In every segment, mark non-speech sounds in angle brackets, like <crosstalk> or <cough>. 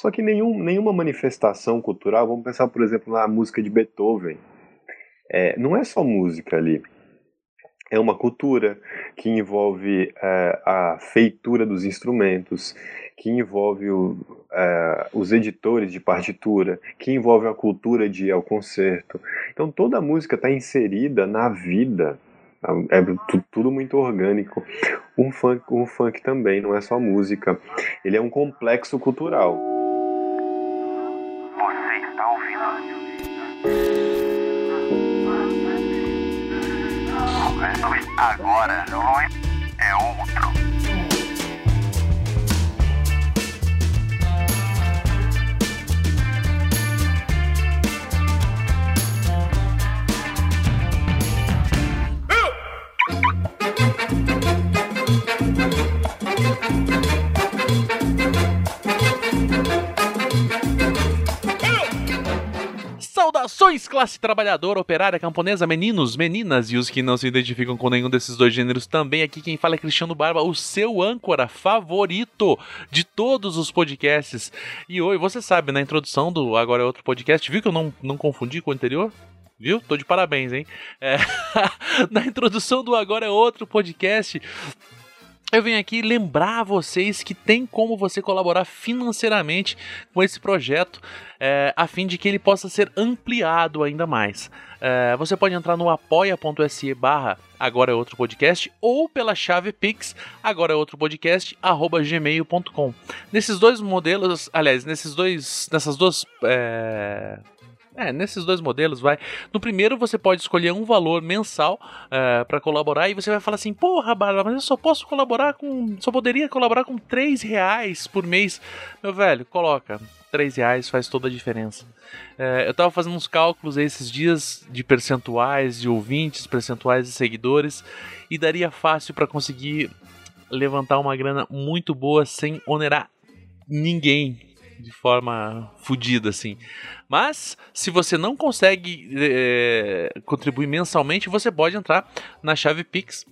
Só que nenhum, nenhuma manifestação cultural, vamos pensar, por exemplo, na música de Beethoven, é, não é só música ali. É uma cultura que envolve é, a feitura dos instrumentos, que envolve o, é, os editores de partitura, que envolve a cultura de ir ao concerto. Então toda a música está inserida na vida é tudo muito orgânico. Um funk, um funk também não é só música, ele é um complexo cultural. Agora é Saudações, classe trabalhadora, operária, camponesa, meninos, meninas e os que não se identificam com nenhum desses dois gêneros também. Aqui quem fala é Cristiano Barba, o seu âncora favorito de todos os podcasts. E oi, você sabe, na introdução do Agora é Outro Podcast, viu que eu não, não confundi com o anterior? Viu? Tô de parabéns, hein? É, <laughs> na introdução do Agora é Outro Podcast, eu venho aqui lembrar a vocês que tem como você colaborar financeiramente com esse projeto, é, a fim de que ele possa ser ampliado ainda mais. É, você pode entrar no apoia.se barra agora é outro podcast ou pela chave pix agora é outro podcast arroba gmail.com. Nesses dois modelos, aliás, nesses dois, nessas duas é, é, nesses dois modelos vai. No primeiro você pode escolher um valor mensal é, para colaborar e você vai falar assim, porra, Bárbara, mas eu só posso colaborar com. Só poderia colaborar com 3 reais por mês. Meu velho, coloca. 3 reais faz toda a diferença. É, eu tava fazendo uns cálculos esses dias de percentuais de ouvintes, percentuais de seguidores, e daria fácil para conseguir levantar uma grana muito boa sem onerar ninguém de forma fodida, assim. Mas, se você não consegue é, contribuir mensalmente, você pode entrar na chave Pix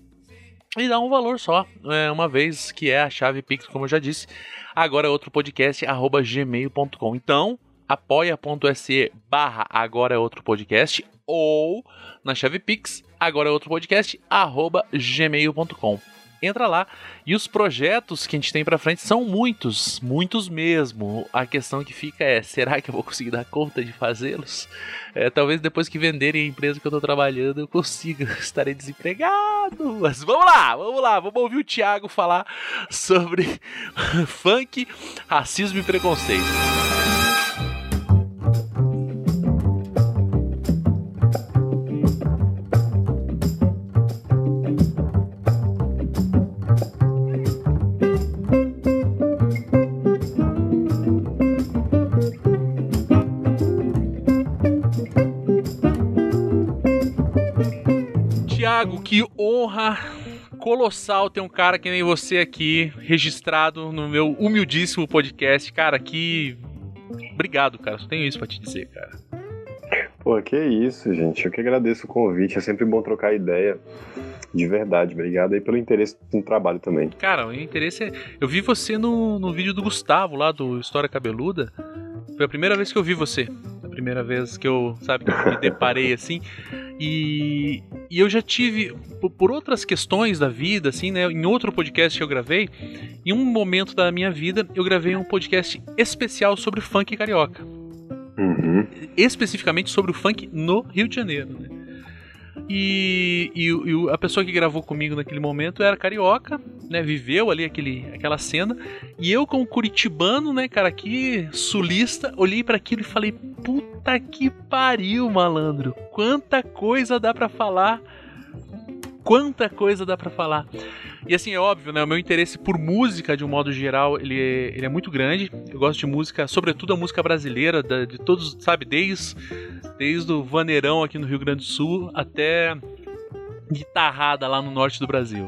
e dar um valor só, é, uma vez que é a chave Pix, como eu já disse. Agora é outro podcast, arroba gmail.com. Então, apoia.se barra agora é outro podcast ou na chave Pix, agora é outro podcast, arroba gmail.com entra lá. E os projetos que a gente tem para frente são muitos, muitos mesmo. A questão que fica é: será que eu vou conseguir dar conta de fazê-los? É, talvez depois que venderem a empresa que eu tô trabalhando, eu consiga. <laughs> Estarei desempregado. Mas vamos lá, vamos lá, vamos ouvir o Thiago falar sobre <laughs> funk, racismo e preconceito. Thiago, que honra colossal ter um cara que nem você aqui, registrado no meu humildíssimo podcast. Cara, que. Obrigado, cara. Só tenho isso pra te dizer, cara. Pô, que isso, gente. Eu que agradeço o convite. É sempre bom trocar ideia. De verdade. Obrigado aí pelo interesse no trabalho também. Cara, o interesse é. Eu vi você no, no vídeo do Gustavo lá do História Cabeluda. Foi a primeira vez que eu vi você. Primeira vez que eu, sabe, que eu me deparei assim. E, e eu já tive, por, por, outras questões da vida, assim, né? Em outro podcast que eu gravei, em um momento da minha vida, eu gravei um podcast especial sobre funk carioca. Uhum. Especificamente sobre o funk no Rio de Janeiro, né? E, e, e, a pessoa que gravou comigo naquele momento era carioca, né? Viveu ali aquele, aquela cena. E eu, como curitibano, né, cara, aqui, sulista, olhei para aquilo e falei: puta que pariu, malandro. Quanta coisa dá para falar. Quanta coisa dá para falar. E assim, é óbvio, né? O meu interesse por música, de um modo geral, ele é, ele é muito grande. Eu gosto de música, sobretudo a música brasileira, da, de todos, sabe, desde, desde o vaneirão aqui no Rio Grande do Sul até guitarrada lá no norte do Brasil.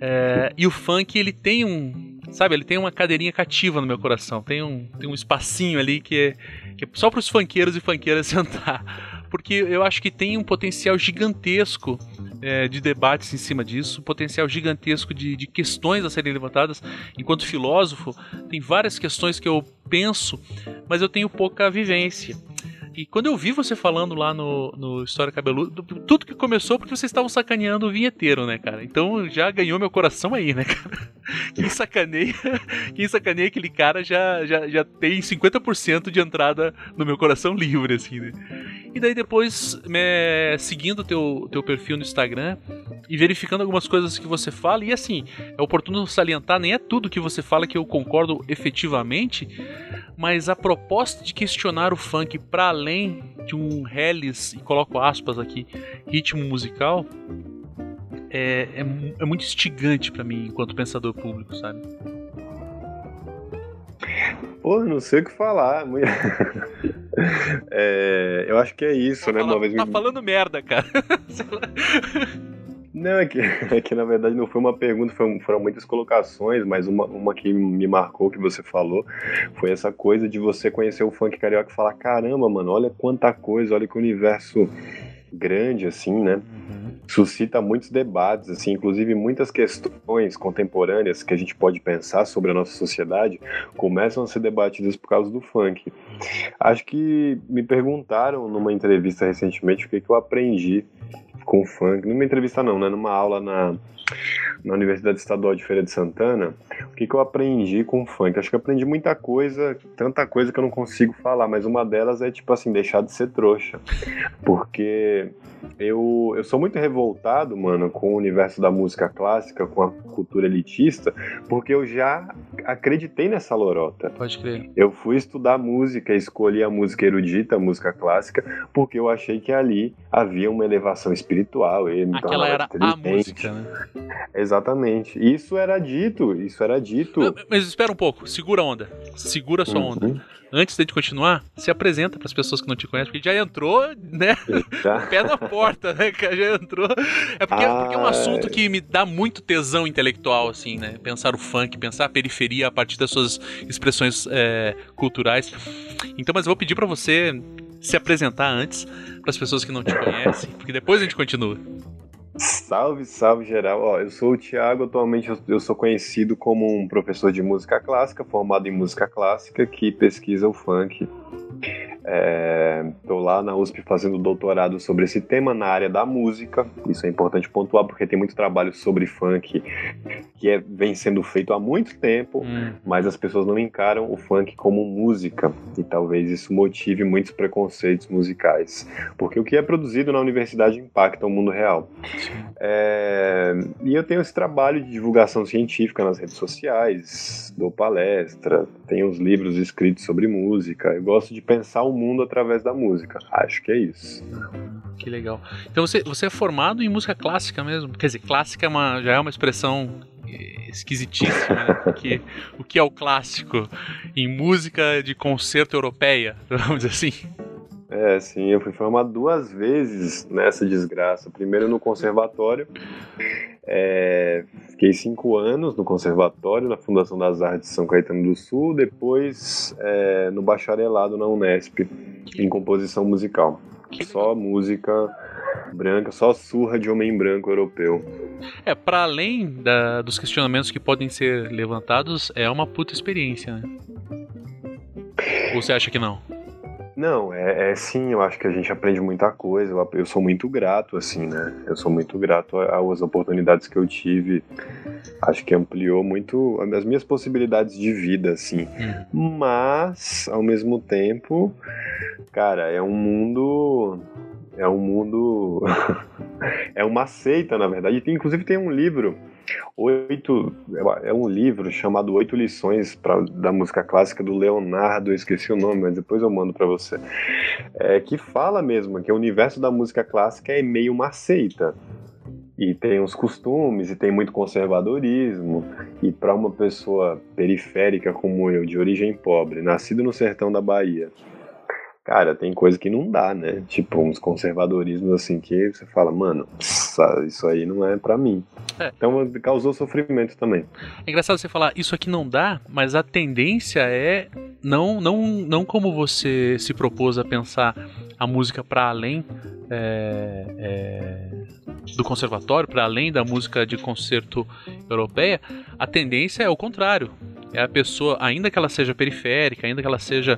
É, e o funk, ele tem um. Sabe, ele tem uma cadeirinha cativa no meu coração. Tem um, tem um espacinho ali que é, que é só para os funkeiros e funkeiras <laughs> sentar. Porque eu acho que tem um potencial gigantesco é, de debates em cima disso, potencial gigantesco de, de, questões a serem levantadas. Enquanto filósofo, tem várias questões que eu penso, mas eu tenho pouca vivência. E quando eu vi você falando lá no, no História Cabeludo, tudo que começou porque vocês estavam sacaneando o vinheteiro, né, cara? Então já ganhou meu coração aí, né, cara? <laughs> Quem sacaneia, <laughs> quem sacaneia aquele cara já, já, já tem 50% de entrada no meu coração livre, assim, né? E daí depois, me, seguindo teu teu perfil no Instagram e verificando algumas coisas que você fala, e assim, é oportuno salientar, nem é tudo que você fala que eu concordo efetivamente, mas a proposta de questionar o funk para além de um reles, e coloco aspas aqui, ritmo musical, é, é, é muito instigante para mim enquanto pensador público, sabe? Pô, não sei o que falar. <laughs> é, eu acho que é isso, tá né? Falando, tá me... falando merda, cara. <laughs> Não, é que, <laughs> é que na verdade não foi uma pergunta, foram, foram muitas colocações, mas uma, uma que me marcou que você falou foi essa coisa de você conhecer o funk carioca e falar: caramba, mano, olha quanta coisa, olha que universo grande, assim, né? Uhum. Suscita muitos debates, assim, inclusive muitas questões contemporâneas que a gente pode pensar sobre a nossa sociedade começam a ser debatidas por causa do funk. Acho que me perguntaram numa entrevista recentemente o que, que eu aprendi com funk, numa entrevista não, né? Numa aula na, na Universidade Estadual de Feira de Santana, o que, que eu aprendi com funk? Acho que eu aprendi muita coisa, tanta coisa que eu não consigo falar, mas uma delas é, tipo assim, deixar de ser trouxa. Porque eu, eu sou muito revoltado, mano, com o universo da música clássica, com a cultura elitista, porque eu já acreditei nessa lorota. Pode crer. Eu fui estudar música, escolhi a música erudita, a música clássica, porque eu achei que ali havia uma elevação espiritual. Então Aquela era a música, né? Exatamente. Isso era dito, isso era dito. Mas espera um pouco, segura a onda. Segura a sua uhum. onda antes de continuar, se apresenta para as pessoas que não te conhecem, porque já entrou, né? <laughs> Já. <laughs> Pé na porta, né? Já entrou. É porque, ah, porque é um assunto que me dá muito tesão intelectual, assim, né? Pensar o funk, pensar a periferia a partir das suas expressões é, culturais. Então, mas eu vou pedir para você se apresentar antes para as pessoas que não te <laughs> conhecem, porque depois a gente continua. Salve, salve geral. Ó, eu sou o Thiago, atualmente eu sou conhecido como um professor de música clássica, formado em música clássica, que pesquisa o funk Estou é, lá na USP fazendo doutorado sobre esse tema na área da música. Isso é importante pontuar porque tem muito trabalho sobre funk que é, vem sendo feito há muito tempo, hum. mas as pessoas não encaram o funk como música e talvez isso motive muitos preconceitos musicais, porque o que é produzido na universidade impacta o mundo real. É, e eu tenho esse trabalho de divulgação científica nas redes sociais, dou palestra, tenho os livros escritos sobre música. Eu gosto de pensar o mundo através da música. Acho que é isso. Que legal. Então você, você é formado em música clássica mesmo? Quer dizer, clássica é uma, já é uma expressão esquisitíssima, né? <laughs> Porque, o que é o clássico em música de concerto europeia, <laughs> vamos dizer assim? É, sim, eu fui formado duas vezes nessa desgraça. Primeiro no conservatório, é, fiquei cinco anos no conservatório, na Fundação das Artes de São Caetano do Sul, depois é, no bacharelado na Unesp, em composição musical. Só música branca, só surra de homem branco europeu. É, para além da, dos questionamentos que podem ser levantados, é uma puta experiência, né? Ou você acha que não? Não, é, é, sim, eu acho que a gente aprende muita coisa. Eu, eu, sou muito grato, assim, né? Eu sou muito grato às oportunidades que eu tive. Acho que ampliou muito as minhas possibilidades de vida, assim. Hum. Mas, ao mesmo tempo, cara, é um mundo. É um mundo. <laughs> é uma seita, na verdade. Inclusive, tem um livro oito é um livro chamado Oito Lições pra, da música clássica do Leonardo, eu esqueci o nome, mas depois eu mando para você, é, que fala mesmo que o universo da música clássica é meio uma seita e tem os costumes e tem muito conservadorismo e para uma pessoa periférica como eu, de origem pobre, nascido no sertão da Bahia Cara, tem coisa que não dá, né? Tipo, uns conservadorismos assim que você fala, mano, isso aí não é para mim. É. Então causou sofrimento também. É engraçado você falar, isso aqui não dá, mas a tendência é não, não, não como você se propôs a pensar a música para além é, é, do conservatório, para além da música de concerto europeia, a tendência é o contrário É a pessoa, ainda que ela seja periférica, ainda que ela seja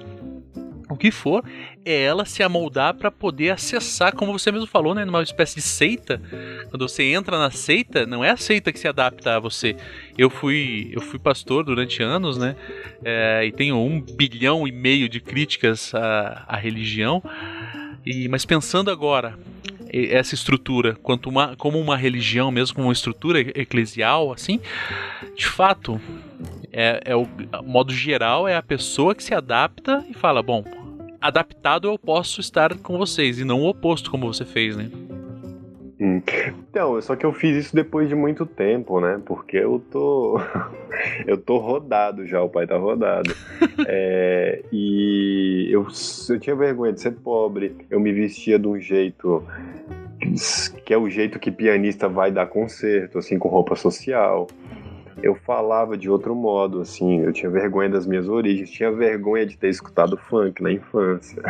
o que for, é ela se amoldar para poder acessar, como você mesmo falou, né, numa espécie de seita. Quando você entra na seita, não é a seita que se adapta a você. Eu fui, eu fui pastor durante anos, né, é, e tenho um bilhão e meio de críticas à, à religião. E, mas pensando agora essa estrutura quanto uma, como uma religião mesmo, como uma estrutura eclesial, assim, de fato, é, é o modo geral é a pessoa que se adapta e fala, bom, adaptado eu posso estar com vocês e não o oposto como você fez, né? Hum. Então, só que eu fiz isso depois de muito tempo, né? Porque eu tô. <laughs> eu tô rodado já, o pai tá rodado. <laughs> é, e eu, eu tinha vergonha de ser pobre, eu me vestia de um jeito que é o jeito que pianista vai dar concerto, assim, com roupa social eu falava de outro modo, assim, eu tinha vergonha das minhas origens, tinha vergonha de ter escutado funk na infância.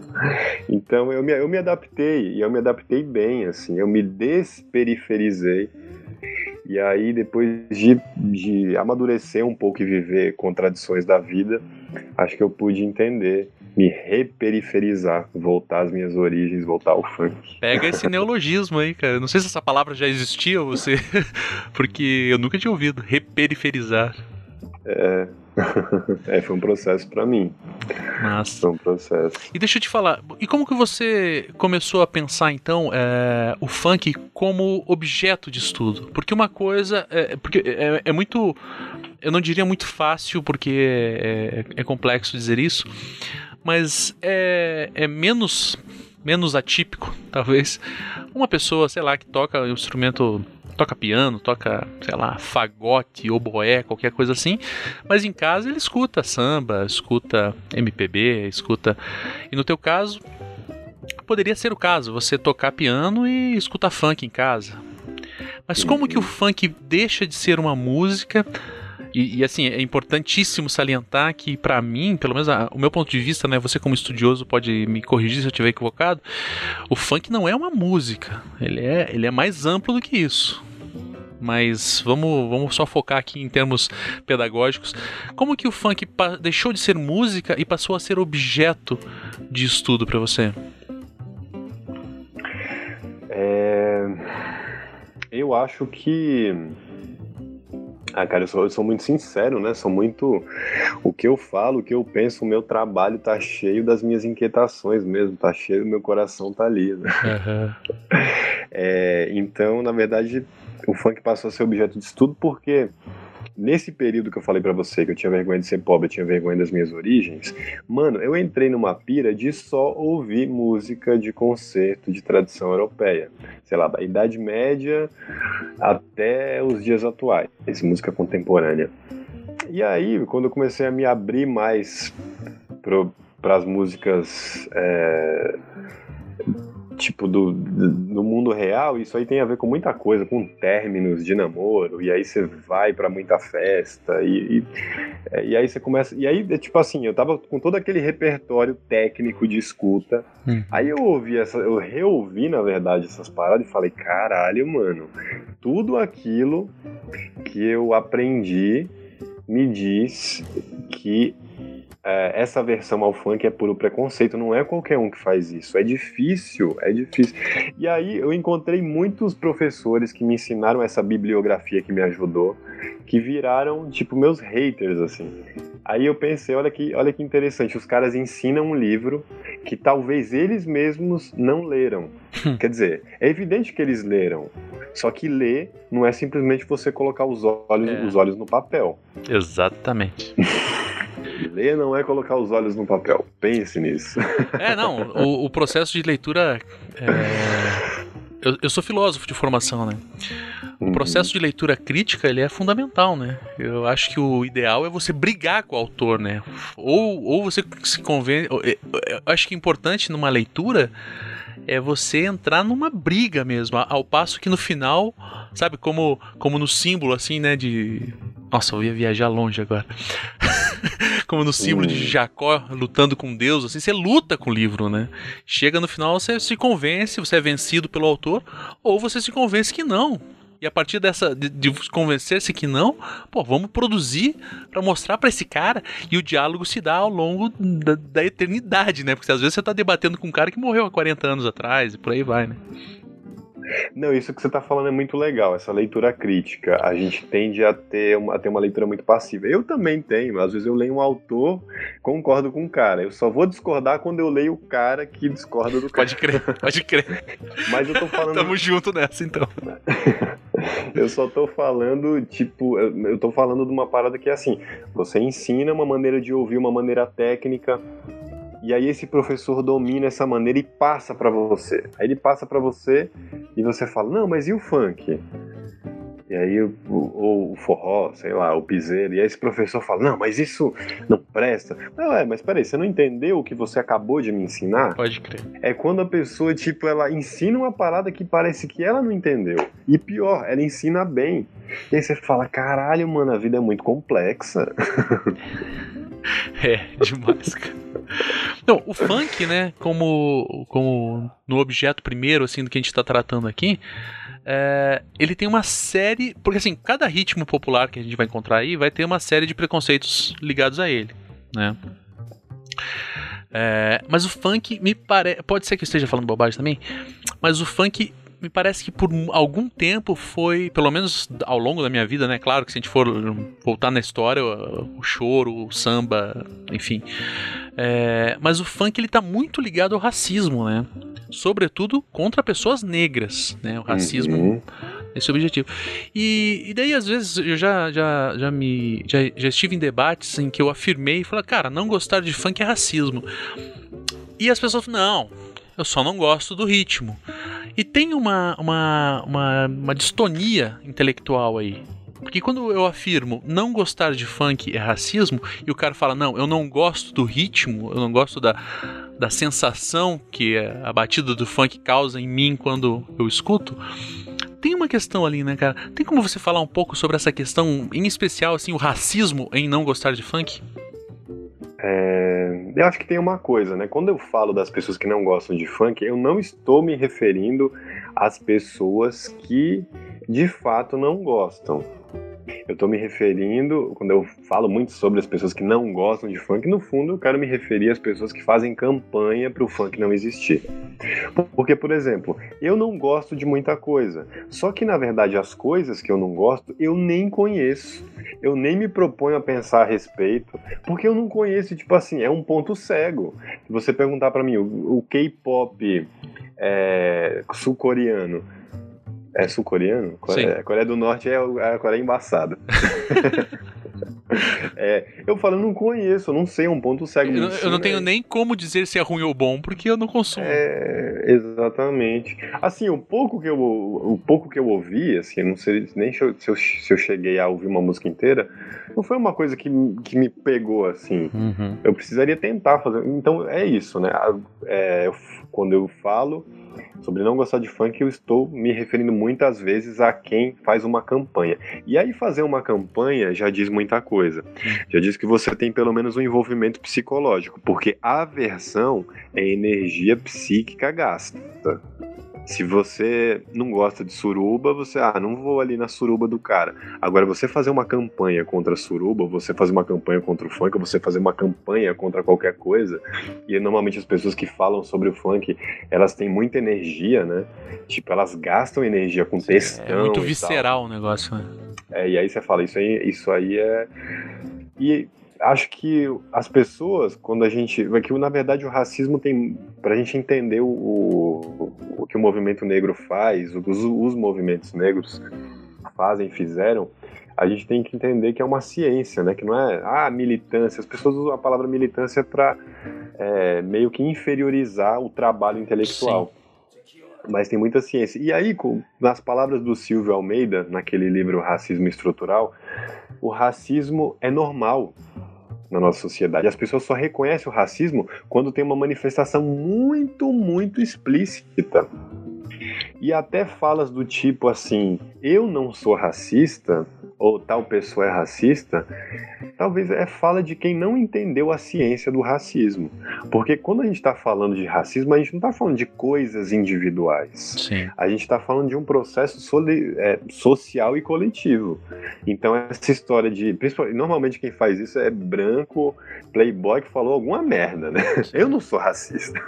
<laughs> então eu me, eu me adaptei, e eu me adaptei bem, assim, eu me desperiferizei. E aí, depois de, de amadurecer um pouco e viver contradições da vida, acho que eu pude entender me reperiferizar, voltar às minhas origens, voltar ao funk. Pega esse <laughs> neologismo aí, cara. Não sei se essa palavra já existia ou você. <laughs> Porque eu nunca tinha ouvido. Reperiferizar. É. <laughs> é, foi um processo para mim. Nossa. Foi um processo. E deixa eu te falar, e como que você começou a pensar então é, o funk como objeto de estudo? Porque uma coisa, é, porque é, é muito, eu não diria muito fácil, porque é, é complexo dizer isso, mas é, é menos menos atípico, <laughs> talvez, uma pessoa, sei lá, que toca um instrumento, toca piano, toca, sei lá, fagote, oboé, qualquer coisa assim, mas em casa ele escuta samba, escuta MPB, escuta. E no teu caso, poderia ser o caso, você tocar piano e escutar funk em casa. Mas como que o funk deixa de ser uma música e, e, assim, é importantíssimo salientar que, para mim, pelo menos a, o meu ponto de vista, né? Você como estudioso pode me corrigir se eu estiver equivocado. O funk não é uma música. Ele é, ele é mais amplo do que isso. Mas vamos, vamos só focar aqui em termos pedagógicos. Como que o funk deixou de ser música e passou a ser objeto de estudo para você? É... Eu acho que ah, cara, eu sou, eu sou, muito sincero, né? Sou muito. O que eu falo, o que eu penso, o meu trabalho tá cheio das minhas inquietações mesmo, tá cheio, meu coração tá ali. Né? Uhum. <laughs> É, então, na verdade, o funk passou a ser objeto de estudo porque nesse período que eu falei para você que eu tinha vergonha de ser pobre, eu tinha vergonha das minhas origens, mano, eu entrei numa pira de só ouvir música de concerto de tradição europeia. Sei lá, da Idade Média até os dias atuais, música contemporânea. E aí, quando eu comecei a me abrir mais para as músicas é, tipo, do, do mundo real, isso aí tem a ver com muita coisa, com términos de namoro, e aí você vai para muita festa, e, e, é, e, aí você começa. E aí, é tipo assim, eu tava com todo aquele repertório técnico de escuta, hum. aí eu ouvi essa, eu reouvi, na verdade, essas paradas e falei, caralho, mano, tudo aquilo que eu aprendi me diz que essa versão ao funk é puro preconceito, não é qualquer um que faz isso. É difícil, é difícil. E aí eu encontrei muitos professores que me ensinaram essa bibliografia que me ajudou, que viraram, tipo, meus haters, assim. Aí eu pensei, olha que, olha que interessante, os caras ensinam um livro que talvez eles mesmos não leram. Quer dizer, é evidente que eles leram, só que ler não é simplesmente você colocar os olhos, é. os olhos no papel. Exatamente. <laughs> Ler não é colocar os olhos no papel. Pense nisso. É, não. O, o processo de leitura. É... Eu, eu, sou filósofo de formação, né? O uhum. processo de leitura crítica ele é fundamental, né? Eu acho que o ideal é você brigar com o autor, né? Ou, ou você se convence. Eu acho que é importante numa leitura é você entrar numa briga mesmo, ao passo que no final, sabe, como, como no símbolo assim, né, de nossa, eu ia viajar longe agora. <laughs> <laughs> Como no símbolo de Jacó lutando com Deus, assim, você luta com o livro, né? Chega no final, você se convence, você é vencido pelo autor, ou você se convence que não. E a partir dessa de, de convencer-se que não, pô, vamos produzir para mostrar para esse cara e o diálogo se dá ao longo da, da eternidade, né? Porque às vezes você tá debatendo com um cara que morreu há 40 anos atrás e por aí vai, né? Não, isso que você está falando é muito legal, essa leitura crítica. A gente tende a ter, uma, a ter uma leitura muito passiva. Eu também tenho, às vezes eu leio um autor, concordo com o cara. Eu só vou discordar quando eu leio o cara que discorda do cara. Pode crer, pode crer. Mas eu tô falando. Tamo junto nessa, então. <laughs> eu só tô falando, tipo, eu tô falando de uma parada que é assim: você ensina uma maneira de ouvir, uma maneira técnica e aí esse professor domina essa maneira e passa para você. Aí ele passa para você e você fala: "Não, mas e o funk?" E aí, ou o forró, sei lá, o piseiro. E aí esse professor fala, não, mas isso não presta. Não, é, mas peraí, você não entendeu o que você acabou de me ensinar? Pode crer. É quando a pessoa, tipo, ela ensina uma parada que parece que ela não entendeu. E pior, ela ensina bem. E aí você fala, caralho, mano, a vida é muito complexa. <laughs> <laughs> É, demais, cara. Não, o funk, né, como, como no objeto primeiro, assim, do que a gente tá tratando aqui, é, ele tem uma série. Porque, assim, cada ritmo popular que a gente vai encontrar aí vai ter uma série de preconceitos ligados a ele, né? É, mas o funk me parece. Pode ser que eu esteja falando bobagem também, mas o funk me parece que por algum tempo foi, pelo menos ao longo da minha vida, né? Claro que se a gente for voltar na história, o, choro, o samba, enfim. É, mas o funk ele tá muito ligado ao racismo, né? Sobretudo contra pessoas negras, né? O racismo. Uhum. Esse objetivo. E, e daí, às vezes, eu já, já, já, me, já, já estive em debates em que eu afirmei e falei, cara, não gostar de funk é racismo. E as pessoas não, eu só não gosto do ritmo. E tem uma, uma, uma, uma distonia intelectual aí. Porque quando eu afirmo não gostar de funk é racismo, e o cara fala, não, eu não gosto do ritmo, eu não gosto da, da sensação que a batida do funk causa em mim quando eu escuto, tem uma questão ali, né, cara? Tem como você falar um pouco sobre essa questão, em especial, assim, o racismo em não gostar de funk? É, eu acho que tem uma coisa, né? Quando eu falo das pessoas que não gostam de funk, eu não estou me referindo às pessoas que de fato não gostam. Eu estou me referindo, quando eu falo muito sobre as pessoas que não gostam de funk, no fundo eu quero me referir às pessoas que fazem campanha para o funk não existir. Porque, por exemplo, eu não gosto de muita coisa. Só que, na verdade, as coisas que eu não gosto, eu nem conheço. Eu nem me proponho a pensar a respeito, porque eu não conheço, tipo assim, é um ponto cego. Se você perguntar para mim, o, o K-pop é, sul-coreano é sul-coreano? Coreia, Coreia do Norte é, é a Coreia embaçada. <laughs> é, eu falo, eu não conheço, eu não sei, é um ponto cego. Eu, eu não tenho nem como dizer se é ruim ou bom, porque eu não consumo. É, exatamente. Assim, o pouco que eu, o pouco que eu ouvi, assim, não sei nem se eu, se eu, se eu cheguei a ouvir uma música inteira, não foi uma coisa que, que me pegou, assim. Uhum. Eu precisaria tentar fazer. Então, é isso, né? É, eu, quando eu falo sobre não gostar de funk, eu estou me referindo muitas vezes a quem faz uma campanha. E aí fazer uma campanha já diz muita coisa. Já diz que você tem pelo menos um envolvimento psicológico, porque aversão é energia psíquica gasta. Se você não gosta de suruba, você, ah, não vou ali na suruba do cara. Agora, você fazer uma campanha contra a suruba, você fazer uma campanha contra o funk, você fazer uma campanha contra qualquer coisa, e normalmente as pessoas que falam sobre o funk, elas têm muita energia, né? Tipo, elas gastam energia com textão. É muito visceral o negócio, né? É, e aí você fala, isso aí, isso aí é. E acho que as pessoas, quando a gente. Que na verdade o racismo tem. Pra gente entender o, o que o movimento negro faz, os, os movimentos negros fazem, fizeram, a gente tem que entender que é uma ciência, né? Que não é ah, militância. As pessoas usam a palavra militância para é, meio que inferiorizar o trabalho intelectual. Sim. Mas tem muita ciência. E aí, nas palavras do Silvio Almeida, naquele livro Racismo Estrutural, o racismo é normal na nossa sociedade. As pessoas só reconhecem o racismo quando tem uma manifestação muito, muito explícita. E até falas do tipo assim: eu não sou racista, ou tal pessoa é racista, talvez é fala de quem não entendeu a ciência do racismo. Porque quando a gente está falando de racismo, a gente não está falando de coisas individuais. Sim. A gente está falando de um processo é, social e coletivo. Então, essa história de. Normalmente quem faz isso é branco, playboy que falou alguma merda, né? Eu não sou racista.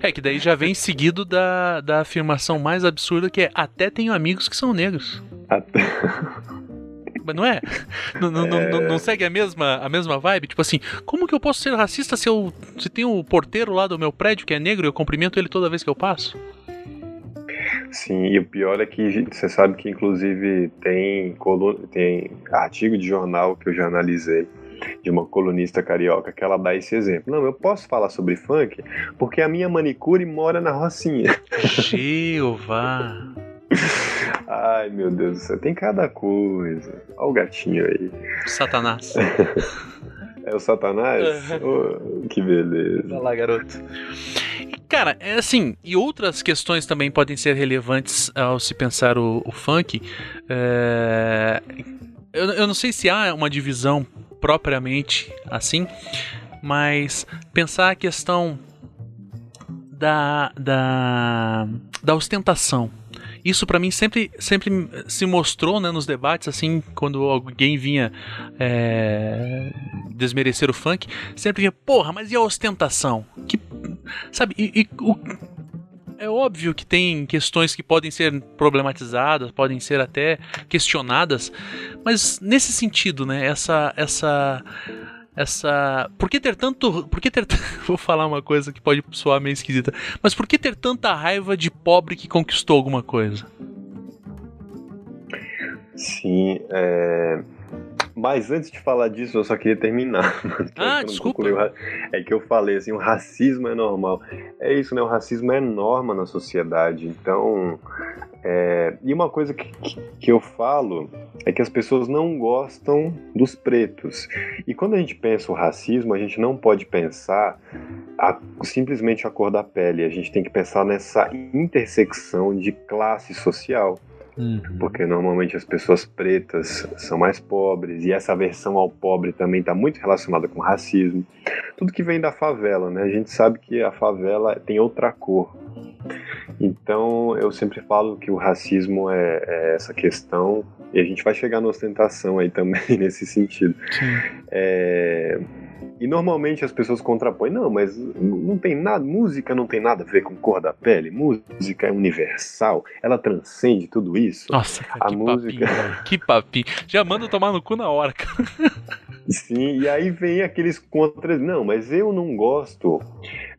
É que daí já vem seguido da, da afirmação mais absurda que é até tenho amigos que são negros. Até... <laughs> Mas não é? Não, não, é... Não, não, segue a mesma, a mesma vibe? Tipo assim, como que eu posso ser racista se eu se tem o porteiro lá do meu prédio que é negro e eu cumprimento ele toda vez que eu passo? Sim, e o pior é que você sabe que inclusive tem, tem artigo de jornal que eu já analisei de uma colunista carioca que ela dá esse exemplo. Não, eu posso falar sobre funk porque a minha manicure mora na Rocinha. Jeová. Ai, meu Deus do céu, tem cada coisa. Olha o gatinho aí. Satanás. <laughs> é o Satanás? <laughs> Oh, que beleza. Vai lá, garoto. Cara, é assim, e outras questões também podem ser relevantes ao se pensar o, o funk. É, eu, eu não sei se há uma divisão propriamente assim, mas pensar a questão da, da, da ostentação isso para mim sempre, sempre se mostrou né, nos debates, assim, quando alguém vinha é, desmerecer o funk, sempre vinha, porra, mas e a ostentação? Que, sabe, e, e o, é óbvio que tem questões que podem ser problematizadas, podem ser até questionadas, mas nesse sentido, né, essa essa essa. Por que ter tanto. Por que ter. <laughs> Vou falar uma coisa que pode soar meio esquisita. Mas por que ter tanta raiva de pobre que conquistou alguma coisa? Sim, é. Mas antes de falar disso, eu só queria terminar. <laughs> Ah, desculpa. É que eu falei assim, o racismo é normal. É isso, né? O racismo é norma na sociedade. Então, é... e uma coisa que, que eu falo é que as pessoas não gostam dos pretos. E quando a gente pensa o racismo, a gente não pode pensar a, simplesmente a cor da pele. A gente tem que pensar nessa intersecção de classe social. Uhum. Porque normalmente as pessoas pretas são mais pobres e essa aversão ao pobre também está muito relacionada com racismo. Tudo que vem da favela, né? A gente sabe que a favela tem outra cor. Então eu sempre falo que o racismo é, é essa questão e a gente vai chegar na ostentação aí também <laughs> nesse sentido. É, e normalmente as pessoas contrapõem, não, mas não tem nada, música não tem nada a ver com cor da pele, música é universal, ela transcende tudo isso. Nossa, cara, a que música... papinho, que papinho. Já manda tomar no cu na hora, cara. <laughs> Sim, e aí vem aqueles contras, não, mas eu não gosto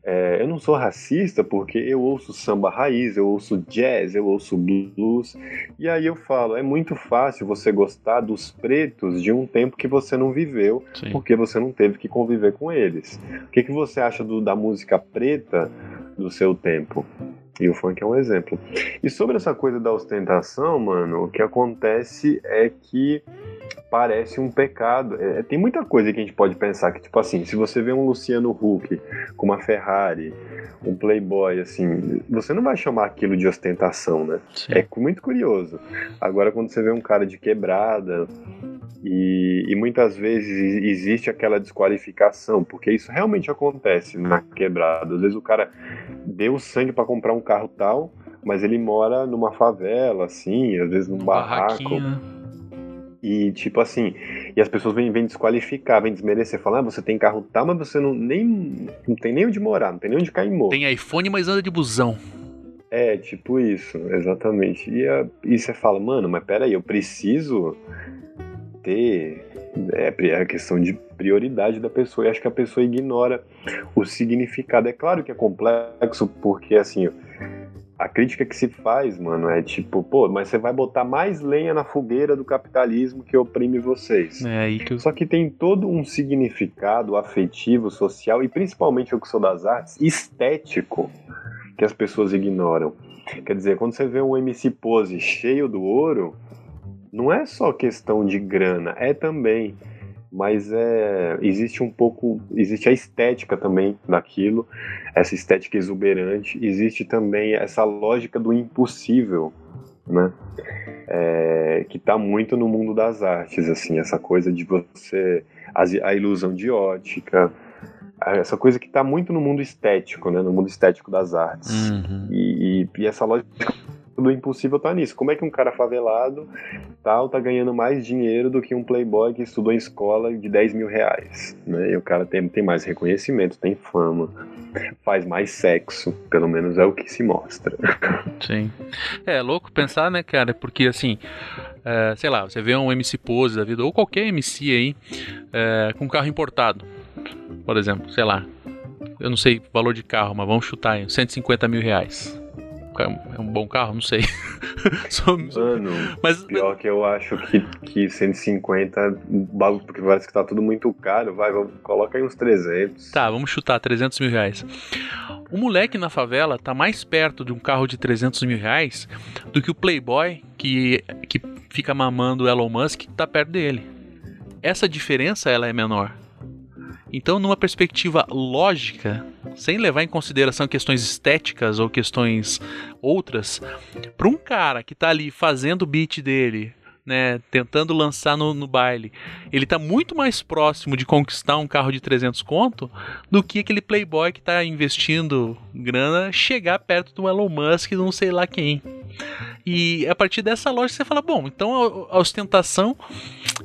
é, eu não sou racista porque eu ouço samba raiz, eu ouço jazz, eu ouço blues. E aí eu falo, é muito fácil você gostar dos pretos de um tempo que você não viveu, Sim. porque você não teve que conviver com eles. O que, que você acha do, da música preta do seu tempo? E o funk é um exemplo. E sobre essa coisa da ostentação, mano, o que acontece é que parece um pecado. É, tem muita coisa que a gente pode pensar que, tipo assim, se você vê um Luciano Huck com uma Ferrari, um Playboy, assim, você não vai chamar aquilo de ostentação, né? Sim. É muito curioso. Agora, quando você vê um cara de quebrada, e, e, muitas vezes existe aquela desqualificação, porque isso realmente acontece na quebrada. Às vezes o cara deu sangue para comprar um carro tal, mas ele mora numa favela, assim, às vezes num barraco. E tipo assim, e as pessoas vêm, vêm desqualificar, vêm desmerecer, falar, ah, você tem carro tal, mas você não, nem, não tem nem onde morar, não tem nem onde cair. Tem iPhone, mas anda de busão. É, tipo isso, exatamente. E, a, e você fala, mano, mas peraí, eu preciso ter é, a questão de prioridade da pessoa. E acho que a pessoa ignora o significado. É claro que é complexo, porque assim, a crítica que se faz, mano, é tipo, pô, mas você vai botar mais lenha na fogueira do capitalismo que oprime vocês. É que eu... Só que tem todo um significado afetivo, social e principalmente eu que sou das artes, estético, que as pessoas ignoram. Quer dizer, quando você vê um MC Pose cheio do ouro, não é só questão de grana, é também mas é, existe um pouco, existe a estética também daquilo, essa estética exuberante, existe também essa lógica do impossível, né? É, que está muito no mundo das artes, assim, essa coisa de você a, ilusão de ótica, essa coisa que está muito no mundo estético, né? No mundo estético das artes. Uhum. E, e, e, essa lógica do impossível tá nisso. Como é que um cara favelado tal tá ganhando mais dinheiro do que um playboy que estudou em escola de 10 mil reais? Né? E o cara tem, tem mais reconhecimento, tem fama, faz mais sexo, pelo menos é o que se mostra. <laughs> Sim. É, louco pensar, né, cara? Porque assim. É, sei lá, você vê um MC Pose da vida, ou qualquer MC aí, é, com carro importado, por exemplo, sei lá, eu não sei o valor de carro, mas vamos chutar aí, 150 mil reais é um bom carro, não sei. <laughs> Mano, mas pior que eu acho que, que 150, porque parece que tá tudo muito caro, vai, coloca aí uns 300. Tá, vamos chutar 300 mil reais. O moleque na favela tá mais perto de um carro de 300 mil reais do que o playboy que, que fica mamando o Elon Musk que tá perto dele. Essa diferença ela é menor. Então, numa perspectiva lógica, sem levar em consideração questões estéticas ou questões outras, para um cara que está ali fazendo o beat dele, né, tentando lançar no, no, baile, ele está muito mais próximo de conquistar um carro de 300 conto do que aquele playboy que está investindo grana chegar perto do Elon Musk e não sei lá quem. E a partir dessa lógica você fala, bom, então a ostentação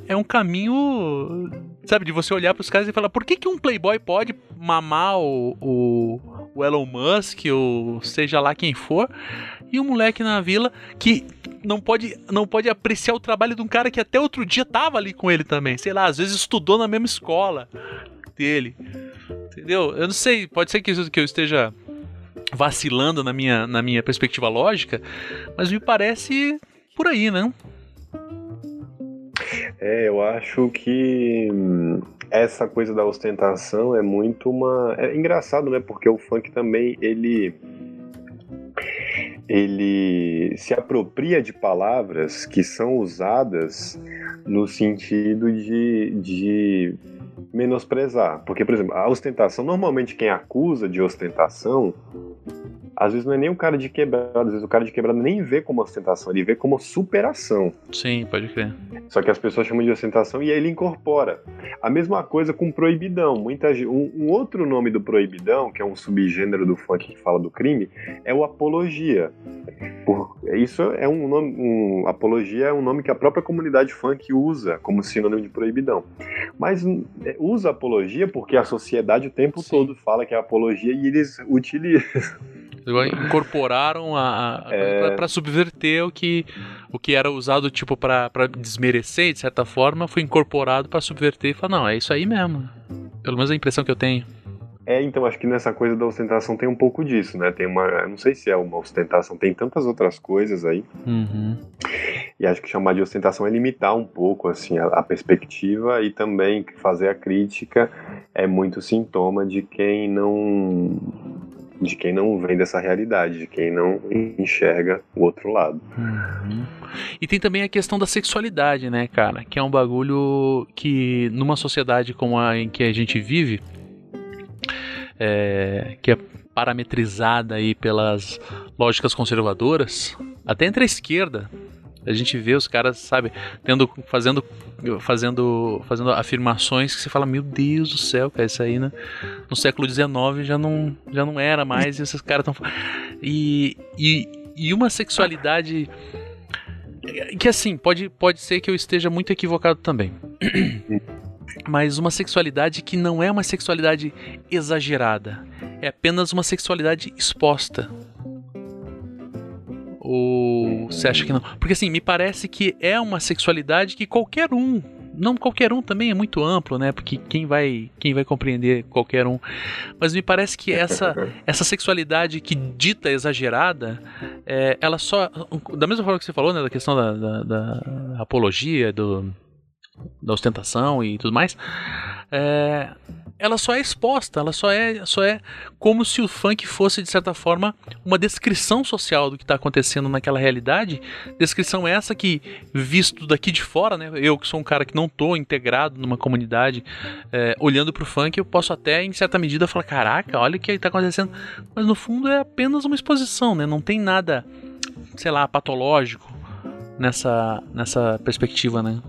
é um caminho, sabe, de você olhar para os caras e falar, por que, que um playboy pode mamar o, o, o Elon Musk ou seja lá quem for, e um moleque na vila que não pode, não pode apreciar o trabalho de um cara que até outro dia tava ali com ele também, sei lá, às vezes estudou na mesma escola dele, entendeu? Eu não sei, pode ser que, que eu esteja vacilando na minha, na minha perspectiva lógica, mas me parece por aí, né? É, eu acho que hum, essa coisa da ostentação é muito uma. É engraçado, né? Porque o funk também ele ele se apropria de palavras que são usadas no sentido de, de menosprezar. Porque, por exemplo, a ostentação, normalmente quem acusa de ostentação às vezes não é nem o cara de quebrada, às vezes o cara de quebrada nem vê como ostentação, ele vê como superação. Sim, pode crer. Só que as pessoas chamam de ostentação e aí ele incorpora. A mesma coisa com proibidão. Muita, um, um outro nome do proibidão, que é um subgênero do funk que fala do crime, é o apologia. Por, isso é um nome. Um, apologia é um nome que a própria comunidade funk usa como sinônimo de proibidão. Mas é, usa apologia porque a sociedade o tempo Sim. todo fala que é apologia e eles utilizam incorporaram a, a é... para subverter o que o que era usado tipo para desmerecer de certa forma foi incorporado para subverter e falar não é isso aí mesmo pelo menos a impressão que eu tenho é, então acho que nessa coisa da ostentação tem um pouco disso, né? Tem uma. Não sei se é uma ostentação, tem tantas outras coisas aí. Uhum. E acho que chamar de ostentação é limitar um pouco assim a, a, perspectiva e também fazer a crítica é muito sintoma de quem não de quem não vem dessa realidade, de quem não enxerga o outro lado. Uhum. E tem também a questão da sexualidade, né, cara? Que é um bagulho que numa sociedade como a em que a gente vive, é, que é parametrizada aí pelas lógicas conservadoras, até entre a esquerda, a gente vê os caras, sabe, tendo, fazendo, fazendo, fazendo afirmações que você fala, meu Deus do céu, cara, isso aí, né? No século XIX já não, já não era mais, e esses caras estão. E, e, e uma sexualidade que assim, pode, pode ser que eu esteja muito equivocado também. <clears throat> Mas uma sexualidade que não é uma sexualidade exagerada, é apenas uma sexualidade exposta, ou você acha que não? Porque assim, me parece que é uma sexualidade que qualquer um não qualquer um também é muito amplo, né? Porque quem vai, quem vai compreender qualquer um. Mas me parece que essa, <laughs> essa sexualidade que dita exagerada, é, ela só. Da mesma forma que você falou, né? Da questão da, da, da apologia, do, da ostentação e tudo mais. É, ela só é exposta, ela só é, só é como se o funk fosse, de certa forma, uma descrição social do que está acontecendo naquela realidade. Descrição essa que, visto daqui de fora, né, eu que sou um cara que não estou integrado numa comunidade, é, olhando para o funk, eu posso até, em certa medida, falar: caraca, olha o que está acontecendo. Mas no fundo é apenas uma exposição, né, não tem nada sei lá, patológico nessa, nessa perspectiva, né?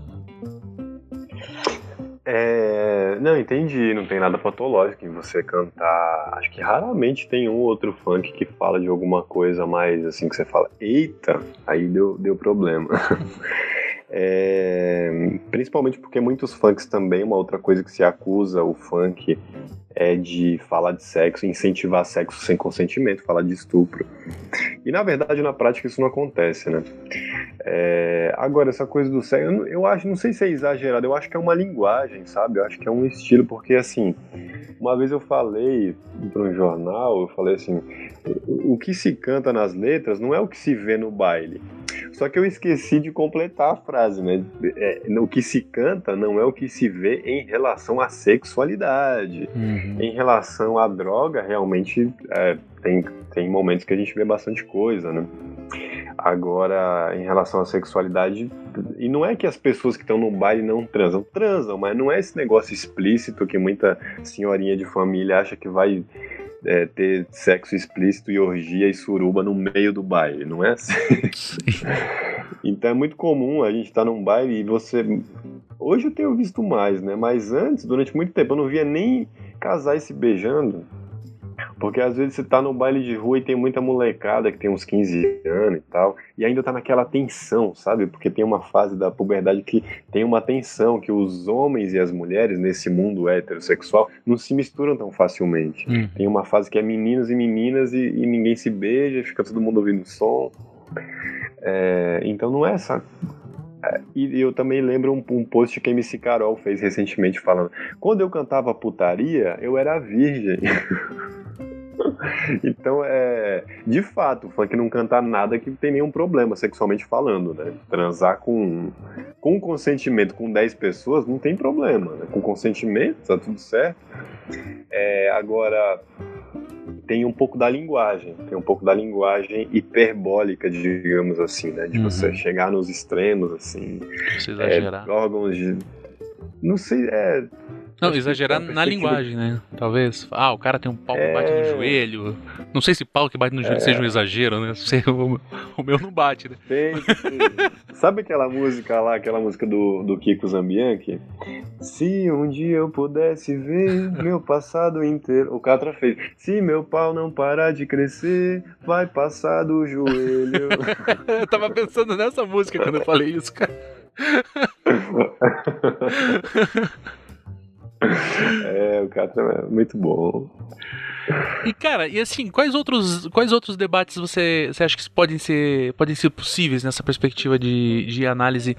É, não, entendi, não tem nada patológico em você cantar. Acho que raramente tem um outro funk que fala de alguma coisa mais assim que você fala, eita, aí deu, deu problema. <laughs> É, principalmente porque muitos funks também, uma outra coisa que se acusa o funk é de falar de sexo, incentivar sexo sem consentimento, falar de estupro. E na verdade, na prática, isso não acontece, né? É, agora, essa coisa do sexo, eu, eu acho, não sei se é exagerado, eu acho que é uma linguagem, sabe? Eu acho que é um estilo, porque assim, uma vez eu falei para um jornal, eu falei assim, o, que se canta nas letras não é o que se vê no baile. Só que eu esqueci de completar a frase, né? É, o que se canta não é o que se vê em relação à sexualidade. Uhum. Em relação à droga, realmente é, tem, tem momentos que a gente vê bastante coisa, né? Agora, em relação à sexualidade, e não é que as pessoas que estão no baile não transam, transam, mas não é esse negócio explícito que muita senhorinha de família acha que vai é, ter sexo explícito e orgia e suruba no meio do baile, não é assim? <laughs> então é muito comum a gente estar tá num baile e você. Hoje eu tenho visto mais, né? Mas antes, durante muito tempo, eu não via nem casais se beijando. Porque às vezes você tá no baile de rua e tem muita molecada que tem uns 15 anos e tal, e ainda tá naquela tensão, sabe? Porque tem uma fase da puberdade que tem uma tensão que os homens e as mulheres nesse mundo heterossexual não se misturam tão facilmente. Hum. Tem uma fase que é meninos e meninas e, e ninguém se beija, fica todo mundo ouvindo som. É, então não é essa e eu também lembro um, um, post que a MC Carol fez recentemente falando: quando eu cantava putaria, eu era virgem. <laughs> então, é. De fato, o funk não canta nada que tem nenhum problema sexualmente falando, né? Transar com, com consentimento com 10 pessoas não tem problema, né? Com consentimento, tá tudo certo. É, agora, tem um pouco da linguagem, tem um pouco da linguagem hiperbólica, digamos assim, né? De uhum. você chegar nos extremos, assim. Exagerar. É, órgãos de. Não sei, é não, exagerar na linguagem, né? Talvez. Ah, o cara tem um pau que bate no é. joelho. Não sei se pau que bate no joelho é... seja um exagero, né? O meu não bate, né? Tem, tem. Sabe aquela música lá, aquela música do, do Kiko Zambianchi? Se um dia eu pudesse ver meu passado inteiro. O Catra fez. Se meu pau não parar de crescer, vai passar do joelho. <laughs> eu tava pensando nessa música quando eu falei isso, cara. <laughs> <laughs> é, o Catra é muito bom. E cara, e assim, quais outros, quais outros debates você, você acha que podem ser, podem ser possíveis nessa perspectiva de, de análise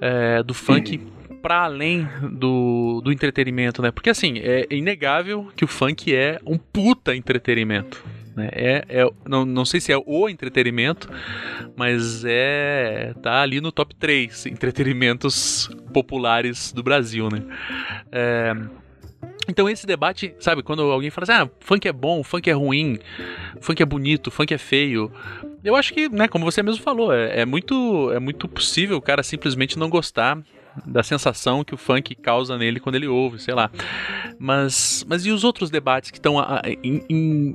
é, do funk para além do, do entretenimento, né? Porque assim, é inegável que o funk é um puta entretenimento. Né? É, é, não, não sei se é o entretenimento, mas é tá ali no top 3 entretenimentos populares do Brasil, né? É, então esse debate, sabe, quando alguém fala assim, ah, funk é bom, funk é ruim, funk é bonito, funk é feio, eu acho que, né, como você mesmo falou, é, é muito, é muito possível o cara simplesmente não gostar da sensação que o funk causa nele quando ele ouve, sei lá. Mas, mas e os outros debates que estão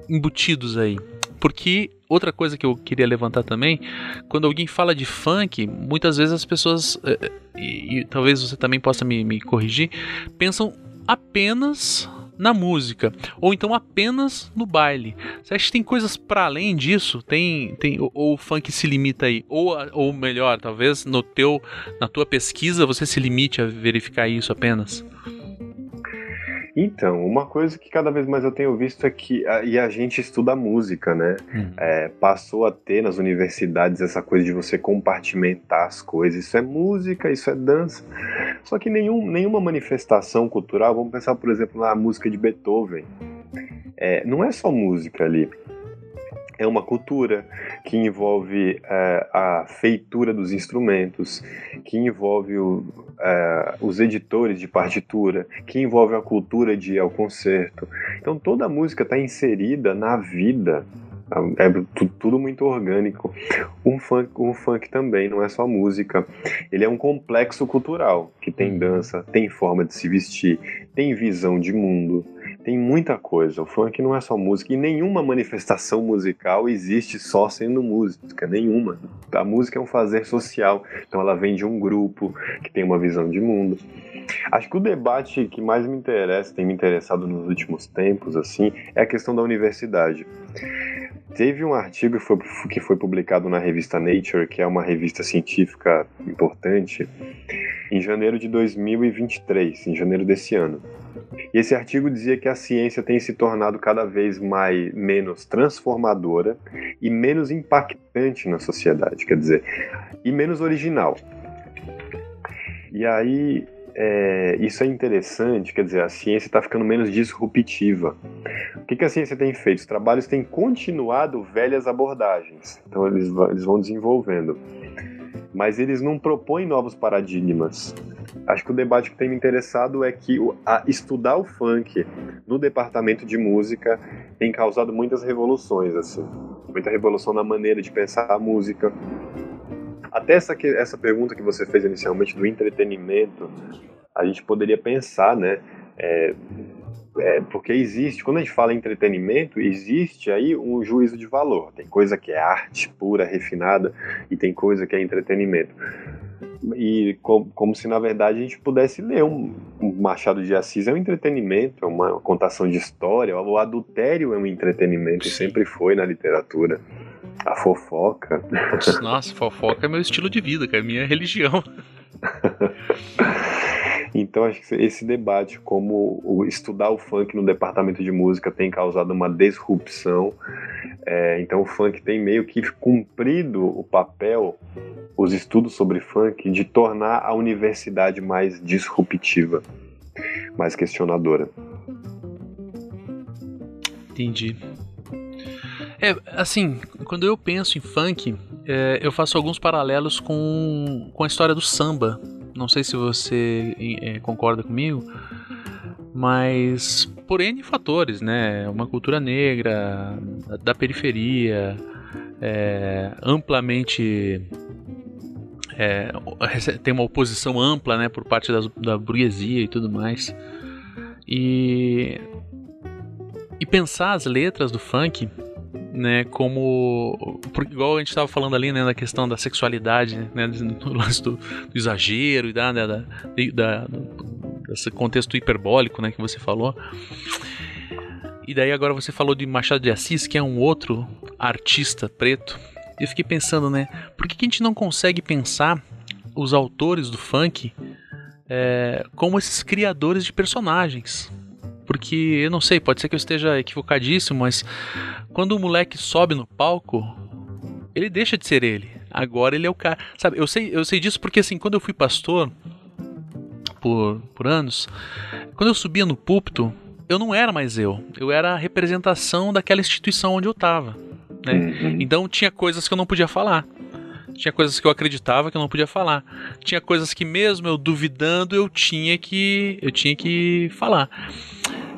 embutidos aí? Porque outra coisa que eu queria levantar também, quando alguém fala de funk, muitas vezes as pessoas, eh, eh, e, e talvez você também possa me, me corrigir, pensam apenas na música, ou então apenas no baile. Você acha que tem coisas para além disso? Tem, tem ou, ou, o funk se limita aí, ou, ou melhor, talvez no teu, na tua pesquisa você se limite a verificar isso apenas? Então, uma coisa que cada vez mais eu tenho visto é que a, e a gente estuda música, né? Hum. É, passou a ter nas universidades essa coisa de você compartimentar as coisas. Isso é música, isso é dança. Só que nenhum, nenhuma manifestação cultural, vamos pensar, por exemplo, na música de Beethoven. É, não é só música ali é uma cultura que envolve é, a feitura dos instrumentos, que envolve o, é, os editores de partitura, que envolve a cultura de ir ao concerto. Então toda a música está inserida na vida. É tudo muito orgânico. Um funk, um funk também não é só música. Ele é um complexo cultural que tem dança, tem forma de se vestir, tem visão de mundo, tem muita coisa. O funk não é só música e nenhuma manifestação musical existe só sendo música, nenhuma. A música é um fazer social, então ela vem de um grupo que tem uma visão de mundo. Acho que o debate que mais me interessa, tem me interessado nos últimos tempos, assim, é a questão da universidade. Teve um artigo que foi, que foi publicado na revista Nature, que é uma revista científica importante, em janeiro de 2023, em janeiro desse ano. E esse artigo dizia que a ciência tem se tornado cada vez mais menos transformadora e menos impactante na sociedade, quer dizer, e menos original. E aí é, isso é interessante, quer dizer, a ciência está ficando menos disruptiva. O que, que, a ciência tem feito? Os trabalhos têm continuado velhas abordagens, então eles, eles vão desenvolvendo. Mas eles não propõem novos paradigmas. Acho que o debate que tem me interessado é que a, estudar o funk no departamento de música tem causado muitas revoluções, assim. Muita revolução na maneira de pensar a música, até essa, essa pergunta que você fez inicialmente do entretenimento, a gente poderia pensar, né? É, é, porque existe, quando a gente fala em entretenimento, existe aí um juízo de valor. Tem coisa que é arte pura, refinada, e tem coisa que é entretenimento. E como, como se na verdade a gente pudesse ler um, um Machado de Assis é um entretenimento, é uma contação de história. O adultério é um entretenimento e sempre foi na literatura. A fofoca. Nossa, fofoca é meu estilo de vida, que é minha religião. <laughs> Então acho que esse debate, como estudar o funk no departamento de música tem causado uma disrupção, é, então o funk tem meio que cumprido o papel, os estudos sobre funk, de tornar a universidade mais disruptiva, mais questionadora. Entendi. É, assim, quando eu penso em funk, é, eu faço alguns paralelos com, com a história do samba. Não sei se você é, concorda comigo, mas por N fatores, né? Uma cultura negra, da, periferia, é, amplamente é, tem uma oposição ampla né, por parte da, da burguesia e tudo mais. E, e pensar as letras do funk né, como porque igual a gente estava falando ali, né, na questão da sexualidade, né, do <laughs> lance do, do exagero e da, da, da, da, desse contexto hiperbólico, né, que você falou. E daí agora você falou de Machado de Assis, que é um outro artista preto. E eu fiquei pensando, né, por que, que a gente não consegue pensar os autores do funk é, como esses criadores de personagens? Porque eu não sei, pode ser que eu esteja equivocadíssimo, mas quando o moleque sobe no palco, ele deixa de ser ele. Agora ele é o cara. Sabe, eu sei, eu sei disso porque assim, quando eu fui pastor por, por anos, quando eu subia no púlpito, eu não era mais eu. Eu era a representação daquela instituição onde eu estava. Né? Uhum. Então tinha coisas que eu não podia falar. Tinha coisas que eu acreditava que eu não podia falar. Tinha coisas que mesmo eu duvidando eu tinha que eu tinha que falar.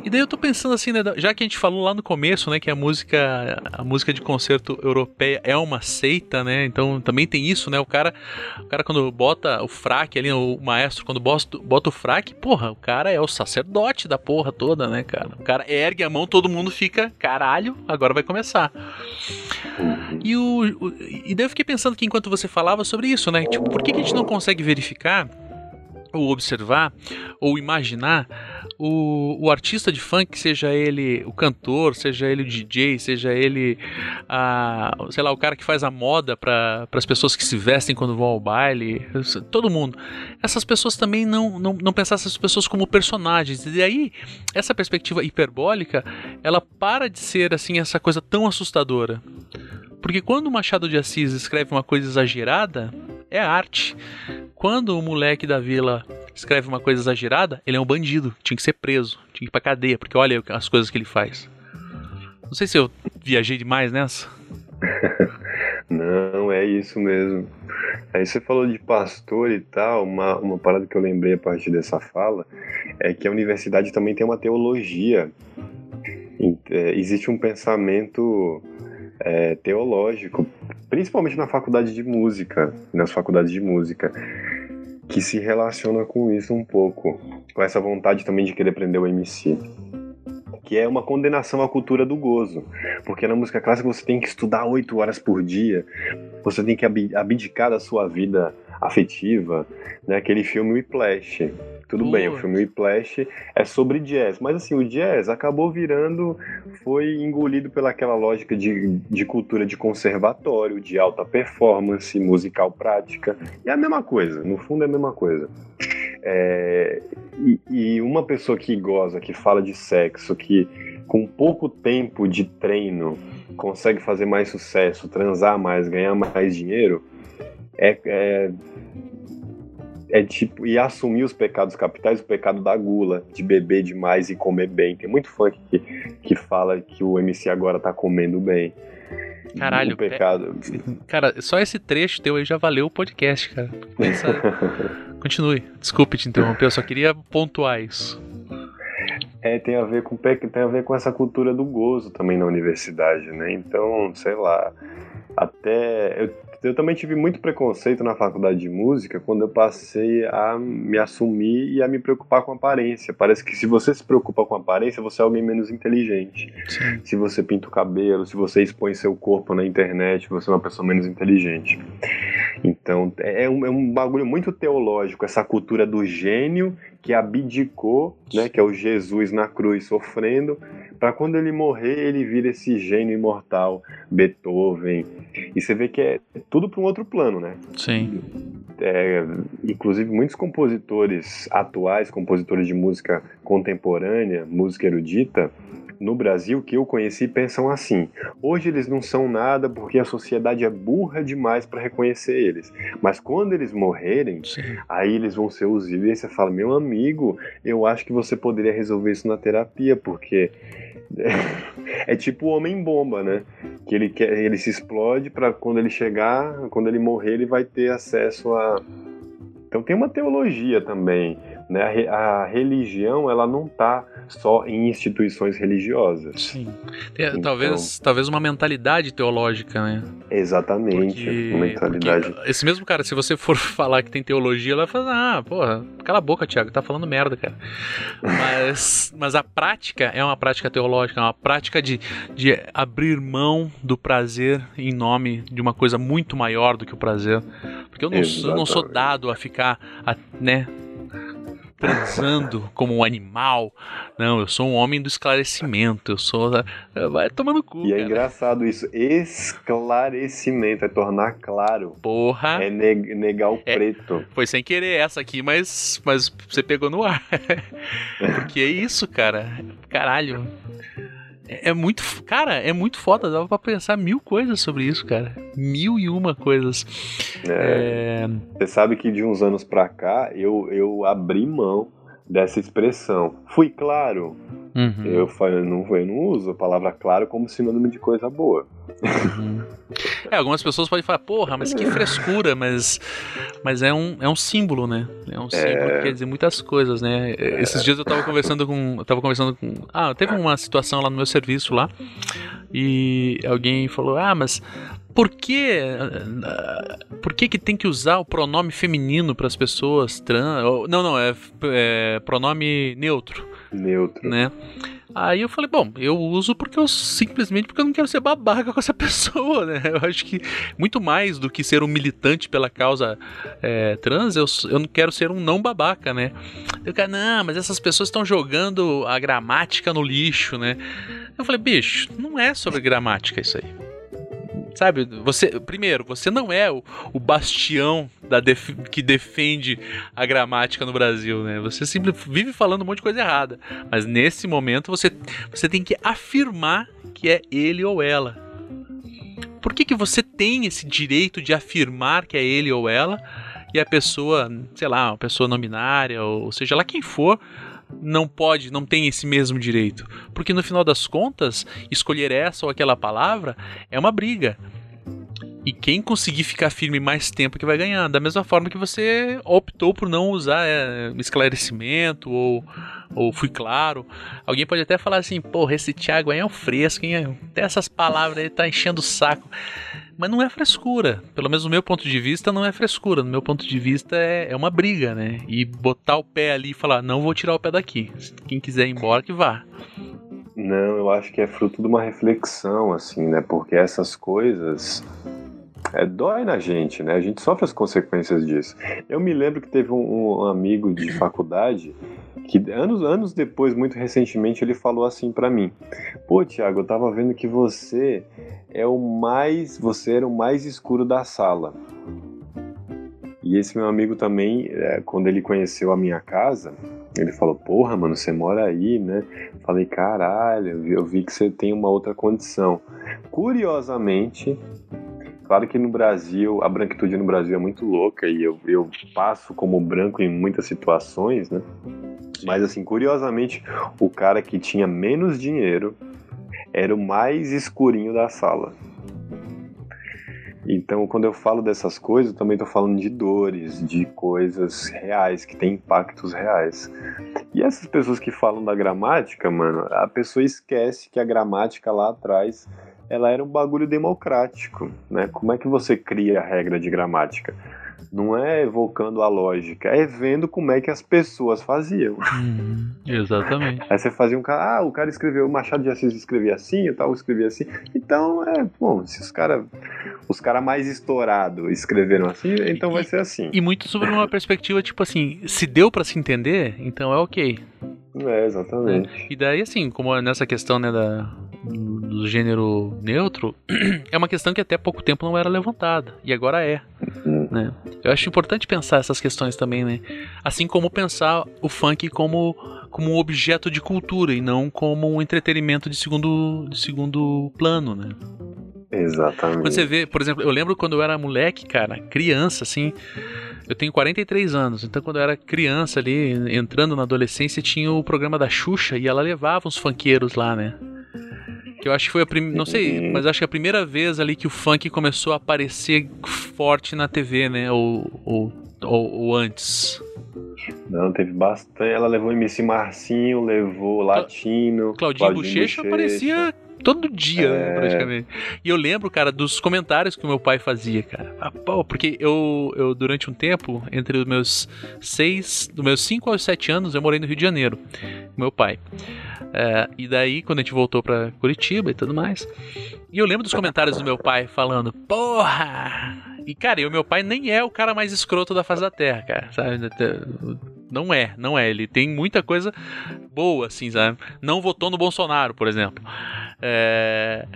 E daí eu tô pensando assim, né, já que a gente falou lá no começo, né, que a música, a música de concerto europeia é uma seita, né? Então também tem isso, né? O cara, o cara quando bota o fraque ali, o maestro quando bota, bota o fraque, porra, o cara é o sacerdote da porra toda, né, cara? O cara ergue a mão, todo mundo fica, caralho, agora vai começar. E o, o e daí eu fiquei pensando que enquanto você falava sobre isso, né? Tipo, por que, que a gente não consegue verificar ou observar ou imaginar o, o artista de funk, seja ele o cantor, seja ele o DJ, seja ele a, sei lá, o cara que faz a moda para as pessoas que se vestem quando vão ao baile, todo mundo. Essas pessoas também não, não, não pensassem essas pessoas como personagens. E aí, essa perspectiva hiperbólica, ela para de ser assim essa coisa tão assustadora. Porque quando o Machado de Assis escreve uma coisa exagerada, é arte. Quando o moleque da vila escreve uma coisa exagerada, ele é um bandido, tinha que ser preso, tinha que ir pra cadeia, porque olha as coisas que ele faz. Não sei se eu viajei demais nessa. <laughs> Não, é isso mesmo. Aí você falou de pastor e tal, uma, uma parada que eu lembrei a partir dessa fala é que a universidade também tem uma teologia. É, existe um pensamento é, teológico, principalmente na faculdade de música, nas faculdades de música, que se relaciona com isso um pouco, com essa vontade também de querer aprender o MC. Que é uma condenação à cultura do gozo. Porque na música clássica você tem que estudar oito horas por dia, você tem que abdicar da sua vida afetiva, né? Aquele filme Whiplash. Tudo bem, o filme Whiplash é sobre jazz, mas assim, o jazz acabou virando, foi engolido pelaquela lógica de, de cultura de conservatório, de alta performance, musical prática. E é a mesma coisa, no fundo é a mesma coisa. É, e, e uma pessoa que goza, que fala de sexo, que com pouco tempo de treino consegue fazer mais sucesso, transar mais, ganhar mais dinheiro, é, é, é tipo, e assumir os pecados capitais, o pecado da gula, de beber demais e comer bem. Tem muito funk que, que fala que o MC agora tá comendo bem. Caralho, pecado. Cara, só esse trecho teu aí já valeu o podcast, cara. Pensa... <laughs> Continue. Desculpe te interromper, eu só queria pontuar isso. É, tem a ver com tem a ver com essa cultura do gozo também na universidade, né? Então, sei lá, até eu eu também tive muito preconceito na faculdade de música quando eu passei a me assumir e a me preocupar com a aparência. Parece que se você se preocupa com aparência, você é alguém menos inteligente. Sim. Se você pinta o cabelo, se você expõe seu corpo na internet, você é uma pessoa menos inteligente. Então, é um, é um bagulho muito teológico, essa cultura do gênio que abdicou, né, que é o Jesus na cruz sofrendo, para quando ele morrer, ele vira esse gênio imortal, Beethoven. E você vê que é tudo para um outro plano, né? Sim. É, inclusive, muitos compositores atuais, compositores de música contemporânea, música erudita, no Brasil que eu conheci pensam assim. Hoje eles não são nada porque a sociedade é burra demais para reconhecer eles. Mas quando eles morrerem, Sim. aí eles vão ser os E você fala, meu amigo, eu acho que você poderia resolver isso na terapia, porque é tipo o homem bomba, né? Que ele quer, ele se explode para quando ele chegar, quando ele morrer, ele vai ter acesso a. Então tem uma teologia também, né? A, a religião ela não tá só em instituições religiosas. Sim. Então, talvez, talvez uma mentalidade teológica, né? Exatamente. Porque, mentalidade. esse mesmo cara, se você for <laughs> falar que tem teologia, ela vai falar, ah, porra, cala a boca, Tiago, tá falando merda, cara. mas, <laughs> mas a prática é uma prática teológica, é uma prática de, de abrir mão do prazer em nome de uma coisa muito maior do que o prazer. Porque eu não, eu não sou dado a ficar, a, né, transando como um animal. Não, eu sou um homem do esclarecimento. Eu sou. Vai tomando cu. E é engraçado isso. Esclarecimento é tornar claro. Porra. É negar o é, preto. Foi sem querer essa aqui, mas, mas você pegou no ar. <laughs> Porque é isso, cara. Caralho. É, é muito. Cara, é muito foda. Dava pra pensar mil coisas sobre isso, cara. Mil e uma coisas. É, é... Você sabe que de uns anos pra cá eu, eu abri mão dessa expressão. Fui claro. Uhum. Eu, eu, não, eu não uso a palavra claro como sinônimo de coisa boa. Uhum. É, algumas pessoas podem falar, porra, mas que frescura, mas, mas é, um, é um símbolo, né? É um símbolo é... que quer dizer muitas coisas, né? É... Esses dias eu tava conversando com. Eu tava conversando com. Ah, teve uma situação lá no meu serviço lá. E alguém falou, ah, mas por que, por que que tem que usar o pronome feminino para as pessoas trans? Não, não, é, é pronome neutro. Neutro. Né? Aí eu falei, bom, eu uso porque eu simplesmente porque eu não quero ser babaca <laughs> com essa pessoa, né? Eu acho que muito mais do que ser um militante pela causa é, trans, eu, eu não quero ser um não babaca, né? Eu quero, não, mas essas pessoas estão jogando a gramática no lixo, né? Eu falei, bicho, não é sobre gramática isso aí. Sabe, você, primeiro, você não é o, o bastião da def, que defende a gramática no Brasil, né? Você simplesmente vive falando um monte de coisa errada. Mas nesse momento você, você tem que afirmar que é ele ou ela. Por que, que você tem esse direito de afirmar que é ele ou ela e a pessoa, sei lá, uma pessoa nominária, ou seja lá quem for, não pode, não tem esse mesmo direito. Porque no final das contas, escolher essa ou aquela palavra é uma briga. E quem conseguir ficar firme mais tempo que vai ganhar. Da mesma forma que você optou por não usar é, esclarecimento ou, ou fui claro. Alguém pode até falar assim, porra, esse Thiago aí é um fresco, hein? Até essas palavras aí tá enchendo o saco. Mas não é frescura. Pelo menos no meu ponto de vista, não é frescura. No meu ponto de vista, é, é uma briga, né? E botar o pé ali e falar, não vou tirar o pé daqui. Quem quiser ir embora, que vá. Não, eu acho que é fruto de uma reflexão, assim, né? Porque essas coisas é, dói na gente, né? A gente sofre as consequências disso. Eu me lembro que teve um, um amigo de <clears throat> faculdade que anos, anos depois, muito recentemente, ele falou assim para mim: Pô, Thiago, eu tava vendo que você é o mais, você era o mais escuro da sala. E esse meu amigo também, é, quando ele conheceu a minha casa, ele falou: Porra, mano, você mora aí, né? Falei: Caralho, eu vi que você tem uma outra condição. Curiosamente, claro que no Brasil, a branquitude no Brasil é muito louca e eu, eu passo como branco em muitas situações, né? Mas assim, curiosamente, o cara que tinha menos dinheiro era o mais escurinho da sala. Então, quando eu falo dessas coisas, eu também estou falando de dores, de coisas reais, que têm impactos reais. E essas pessoas que falam da gramática, mano, a pessoa esquece que a gramática lá atrás ela era um bagulho democrático, né? Como é que você cria a regra de gramática? Não é evocando a lógica, é vendo como é que as pessoas faziam. Uhum, exatamente. Aí você fazia um cara, ah, o cara escreveu, o Machado de Assis escrevia assim, o tal escrevia assim. Então, é, bom, se os caras os cara mais estourados escreveram assim, então e, vai ser assim. E muito sobre uma perspectiva, tipo assim, se deu para se entender, então é ok. É, exatamente. É. E daí, assim, como nessa questão, né, da, do gênero neutro, <clears throat> é uma questão que até pouco tempo não era levantada, e agora é. Uhum. Né? Eu acho importante pensar essas questões também, né? Assim como pensar o funk como, como um objeto de cultura e não como um entretenimento de segundo, de segundo plano, né? Exatamente. Quando você vê, por exemplo, eu lembro quando eu era moleque, cara, criança, assim. Eu tenho 43 anos, então quando eu era criança ali, entrando na adolescência, tinha o programa da Xuxa e ela levava os funkeiros lá, né? Que eu acho que foi a primeira. Não sei, mas acho que a primeira vez ali que o funk começou a aparecer forte na TV, né? Ou, ou, ou, ou antes. Não, teve bastante. Ela levou MC Marcinho, levou Latino. Claudinho, Bochecha aparecia todo dia, é... praticamente. E eu lembro, cara, dos comentários que o meu pai fazia, cara. Ah, pô, porque eu, eu, durante um tempo, entre os meus seis, dos meus 5 aos 7 anos, eu morei no Rio de Janeiro, com meu pai. É, e daí, quando a gente voltou pra Curitiba e tudo mais. E eu lembro dos comentários do meu pai falando: Porra! E, cara, e o meu pai nem é o cara mais escroto da face da terra, cara, sabe? Não é, não é. Ele tem muita coisa boa, assim, sabe? Não votou no Bolsonaro, por exemplo. É.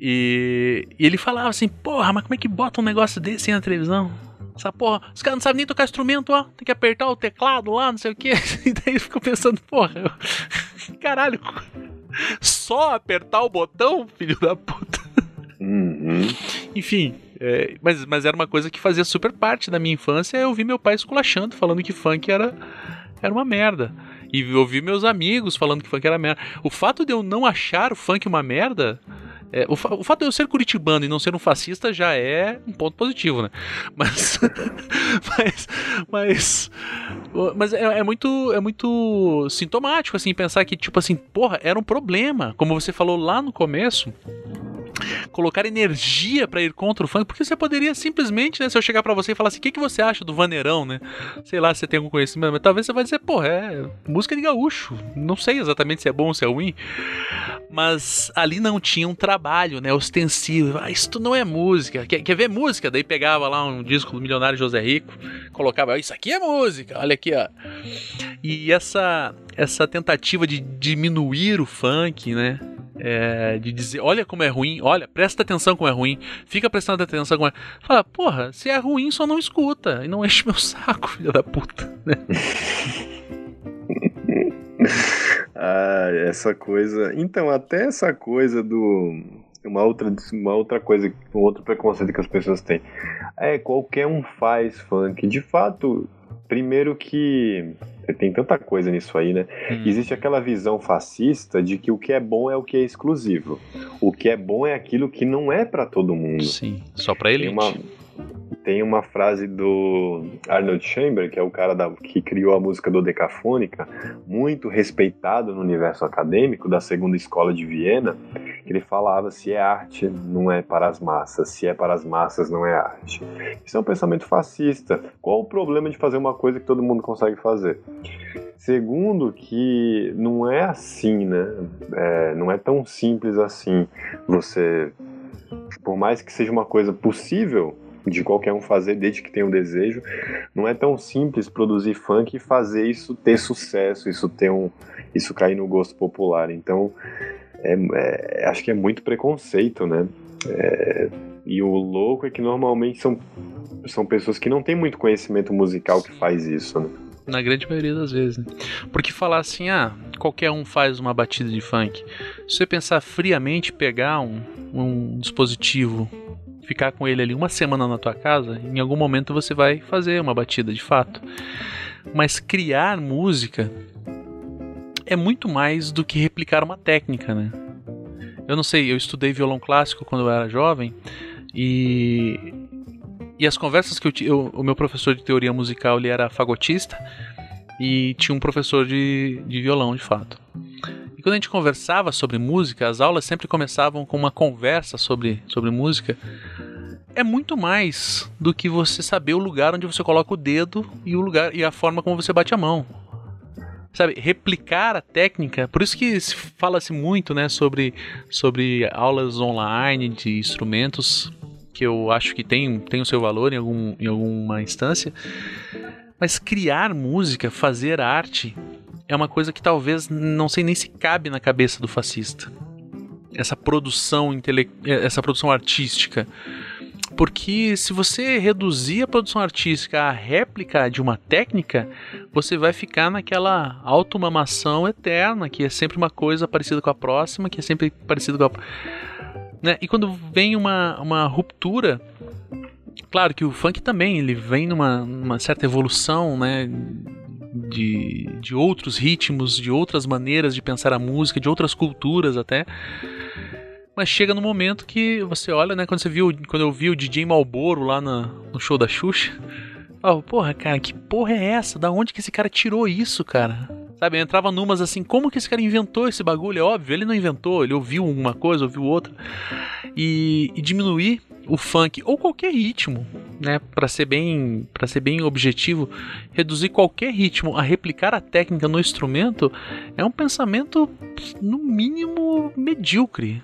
E, e, ele falava assim, porra, mas como é que bota um negócio desse na televisão? Essa porra, os caras não sabem nem tocar instrumento, ó. Tem que apertar o teclado lá, não sei o que. <laughs> E daí ficou pensando, porra, eu... <laughs> caralho. <laughs> Só apertar o botão, filho da puta. Uhum. Enfim, é, mas, mas era uma coisa que fazia super parte da minha infância. Eu vi meu pai esculachando, falando que funk era, era uma merda. E ouvi meus amigos falando que funk era merda. O fato de eu não achar o funk uma merda é, o, fa o, fato de eu ser curitibano e não ser um fascista já é um ponto positivo, né? Mas. <laughs> mas. Mas. Mas é, é, muito, é muito sintomático, assim, pensar que, tipo assim, porra, era um problema. Como você falou lá no começo colocar energia para ir contra o funk, porque você poderia simplesmente, né, se eu chegar para você e falar assim, o que, que você acha do Vaneirão, né? Sei lá se você tem algum conhecimento, mas talvez você vai dizer, pô, é música de gaúcho. Não sei exatamente se é bom ou se é ruim, mas ali não tinha um trabalho, né, ostensivo. Ah, isso não é música. Quer, quer ver música? Daí pegava lá um disco do milionário José Rico, colocava, isso aqui é música, olha aqui, ó. E essa essa tentativa de diminuir o funk, né? É, de dizer, olha como é ruim, olha, presta atenção como é ruim, fica prestando atenção como é. Fala, porra, se é ruim, só não escuta e não <laughs> enche meu saco, filho da puta. <laughs> Ah, essa coisa. Então, até essa coisa do. Uma outra, uma outra coisa, um outro preconceito que as pessoas têm. É, qualquer um faz funk. De fato, primeiro que tem tanta coisa nisso aí, né? Hum. Existe aquela visão fascista de que o que é bom é o que é exclusivo. O que é bom é aquilo que não é para todo mundo. Sim, só para ele. Tem uma, tem uma frase do Arnold Chamber, que é o cara da, que criou a música do Decafônica, muito respeitado no universo acadêmico da segunda escola de Viena, que ele falava se é arte, não é para as massas, se é para as massas, não é arte. Isso é um pensamento fascista. Qual o problema de fazer uma coisa que todo mundo consegue fazer? Segundo, que não é assim, né? É, não é tão simples assim. Você, por mais que seja uma coisa possível de qualquer um fazer, desde que tenha um desejo, não é tão simples produzir funk e fazer isso ter sucesso, isso ter um, isso cair no gosto popular. Então, é, é, acho que é muito preconceito, né? É, e o louco é que normalmente são, são pessoas que não têm muito conhecimento musical que faz isso, né? Na grande maioria das vezes, né? Porque falar assim, ah, qualquer um faz uma batida de funk. Se você pensar friamente, pegar um, um dispositivo, ficar com ele ali uma semana na tua casa, em algum momento você vai fazer uma batida de fato. Mas criar música é muito mais do que replicar uma técnica, né? Eu não sei, eu estudei violão clássico quando eu era jovem e e as conversas que eu tinha, o meu professor de teoria musical ele era fagotista e tinha um professor de, de violão, de fato. Quando a gente conversava sobre música, as aulas sempre começavam com uma conversa sobre, sobre música. É muito mais do que você saber o lugar onde você coloca o dedo e o lugar e a forma como você bate a mão. Sabe, replicar a técnica, por isso que fala-se muito, né, sobre, sobre aulas online de instrumentos que eu acho que tem, tem o seu valor em, algum, em alguma instância. Mas criar música, fazer arte, é uma coisa que talvez não sei nem se cabe na cabeça do fascista. Essa produção intele essa produção artística. Porque se você reduzir a produção artística à réplica de uma técnica, você vai ficar naquela automamação eterna, que é sempre uma coisa parecida com a próxima, que é sempre parecida com a né? E quando vem uma, uma ruptura, claro que o funk também ele vem numa, numa certa evolução, né? De, de outros ritmos, de outras maneiras de pensar a música, de outras culturas até. Mas chega no momento que você olha, né? Quando você viu, quando eu vi o DJ Malboro lá no show da Xuxa, oh, porra, cara, que porra é essa? Da onde que esse cara tirou isso, cara? Sabe, eu entrava numas assim, como que esse cara inventou esse bagulho? É óbvio, ele não inventou, ele ouviu uma coisa, ouviu outra. E, e diminuir o funk ou qualquer ritmo, né, para ser bem, para ser bem objetivo, reduzir qualquer ritmo a replicar a técnica no instrumento é um pensamento no mínimo medíocre.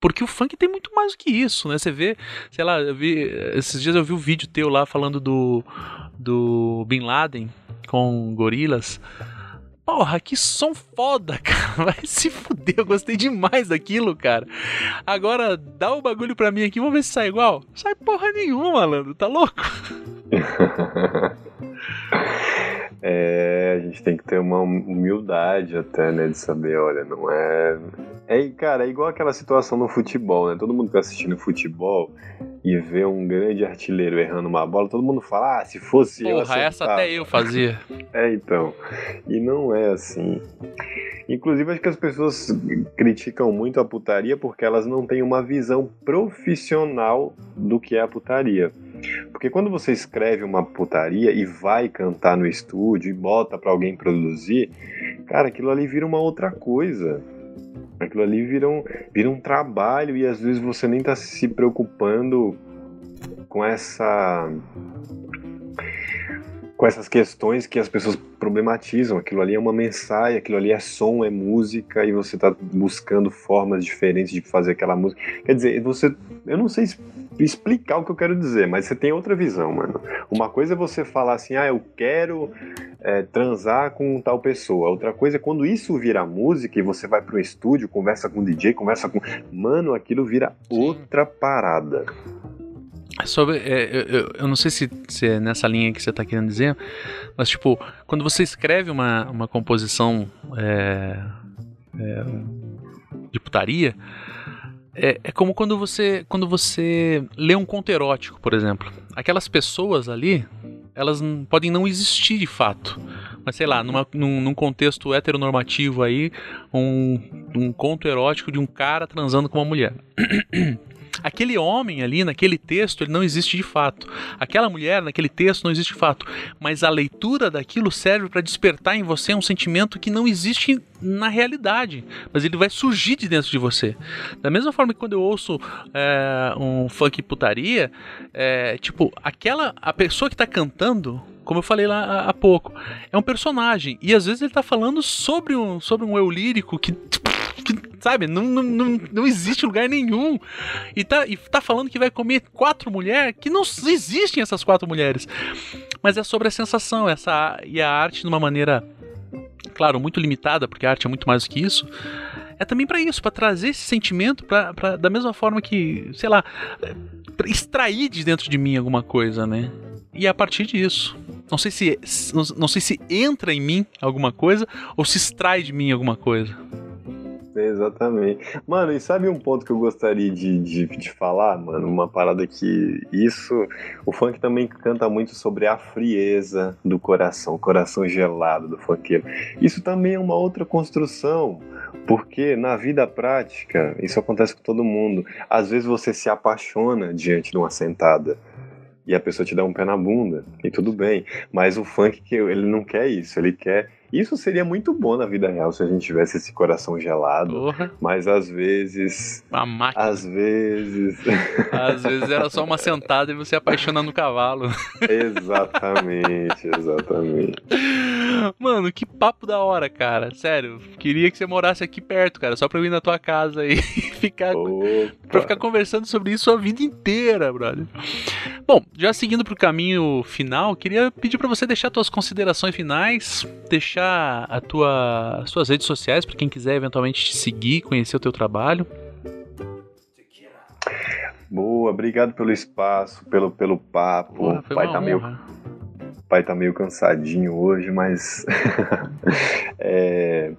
Porque o funk tem muito mais do que isso, né? Você vê, sei lá, vi, esses dias eu vi um vídeo teu lá falando do do Bin Laden, com gorilas. Porra, que som foda, <laughs> cara. Vai se fuder, eu gostei demais daquilo, cara. Agora, dá o um bagulho pra mim aqui, vamos ver se sai igual. Sai porra nenhuma, malandro, tá louco? <laughs> é, a gente tem que ter uma humildade até, né, de saber, olha, não é... É, cara, é igual aquela situação no futebol, né? Todo mundo que tá assistindo futebol e vê um grande artilheiro errando uma bola, todo mundo fala, ah, se fosse Porra, eu Porra, essa até eu fazia. <laughs> É, então. E não é assim. Inclusive, acho que as pessoas criticam muito a putaria porque elas não têm uma visão profissional do que é a putaria. Porque quando você escreve uma putaria e vai cantar no estúdio e bota para alguém produzir, cara, aquilo ali vira uma outra coisa. Aquilo ali vira um, vira um trabalho e às vezes você nem tá se preocupando com essa com essas questões que as pessoas problematizam. Aquilo ali é uma mensagem, aquilo ali é som, é música, e você está buscando formas diferentes de fazer aquela música. Quer dizer, você. Eu não sei explicar o que eu quero dizer, mas você tem outra visão, mano. Uma coisa é você falar assim, ah, eu quero é, transar com tal pessoa. Outra coisa é quando isso vira música e você vai para um estúdio, conversa com o DJ, conversa com. Mano, aquilo vira Sim. outra parada. Sobre, é, eu, eu, não sei se, se, é nessa linha que você está querendo dizer, mas tipo, quando você escreve uma, uma composição é, é, de putaria, é, é, como quando você, quando você lê um conto erótico, por exemplo. Aquelas pessoas ali, elas podem não existir de fato. Mas sei lá, numa, num, num contexto heteronormativo aí, um, um conto erótico de um cara transando com uma mulher. <clears throat> Aquele homem ali, naquele texto, ele não existe de fato. Aquela mulher, naquele texto, não existe de fato. Mas a leitura daquilo serve para despertar em você um sentimento que não existe na realidade, mas ele vai surgir de dentro de você. Da mesma forma que quando eu ouço é, um funk putaria, é, tipo, aquela a pessoa que está cantando como eu falei lá há pouco, é um personagem. E às vezes ele tá falando sobre um, sobre um eu lírico que, que sabe, não, não, não, não existe lugar nenhum. E tá, e tá falando que vai comer quatro mulheres, que não existem essas quatro mulheres. Mas é sobre a sensação, essa e a arte de uma maneira, claro, muito limitada, porque a arte é muito mais do que isso é também para isso, para trazer esse sentimento, pra, pra, da mesma forma que, sei lá, extrair de dentro de mim alguma coisa, né? E a partir disso, não sei se não sei se entra em mim alguma coisa ou se extrai de mim alguma coisa. Exatamente. Mano, e sabe um ponto que eu gostaria de, de, de, falar, mano? Uma parada que isso. O funk também canta muito sobre a frieza do coração, o coração gelado do funkeiro. Isso também é uma outra construção. Porque na vida prática, isso acontece com todo mundo. Às vezes você se apaixona diante de uma sentada e a pessoa te dá um pé na bunda, e tudo bem. Mas o funk, ele não quer isso, ele quer isso seria muito bom na vida real se a gente tivesse esse coração gelado. Porra. Mas às vezes. Uma máquina. Às vezes. <laughs> Às vezes era só uma sentada e você apaixona no cavalo. Exatamente, exatamente. Mano, que papo da hora, cara. Sério. Queria que você morasse aqui perto, cara. Só pra eu ir na tua casa e <laughs> ficar. Opa. Pra ficar conversando sobre isso a vida inteira, brother. Bom, já seguindo pro caminho final, queria pedir para você deixar suas considerações finais, deixar deixar a tua, as suas redes sociais para quem quiser eventualmente te seguir, conhecer o teu trabalho. Boa, obrigado pelo espaço, pelo, pelo papo. O pai tá meio pai tá meio cansadinho hoje, mas. <laughs> é...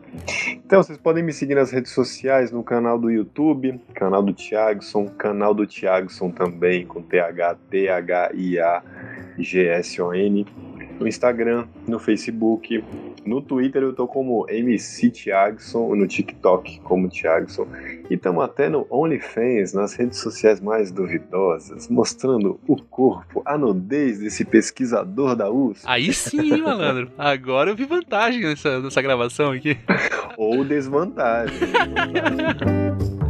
Então, vocês podem me seguir nas redes sociais, no canal do YouTube, canal do Thiagson, canal do Thiagson também, com T-H-T-H-I-A-G-S-O-N no Instagram, no Facebook, no Twitter eu tô como MC Thiagson, no TikTok como Thiagson, e estamos até no OnlyFans, nas redes sociais mais duvidosas, mostrando o corpo, a nudez desse pesquisador da USP. Aí sim, malandro. <laughs> Agora eu vi vantagem nessa, nessa gravação aqui. Ou desvantagem. desvantagem. <laughs>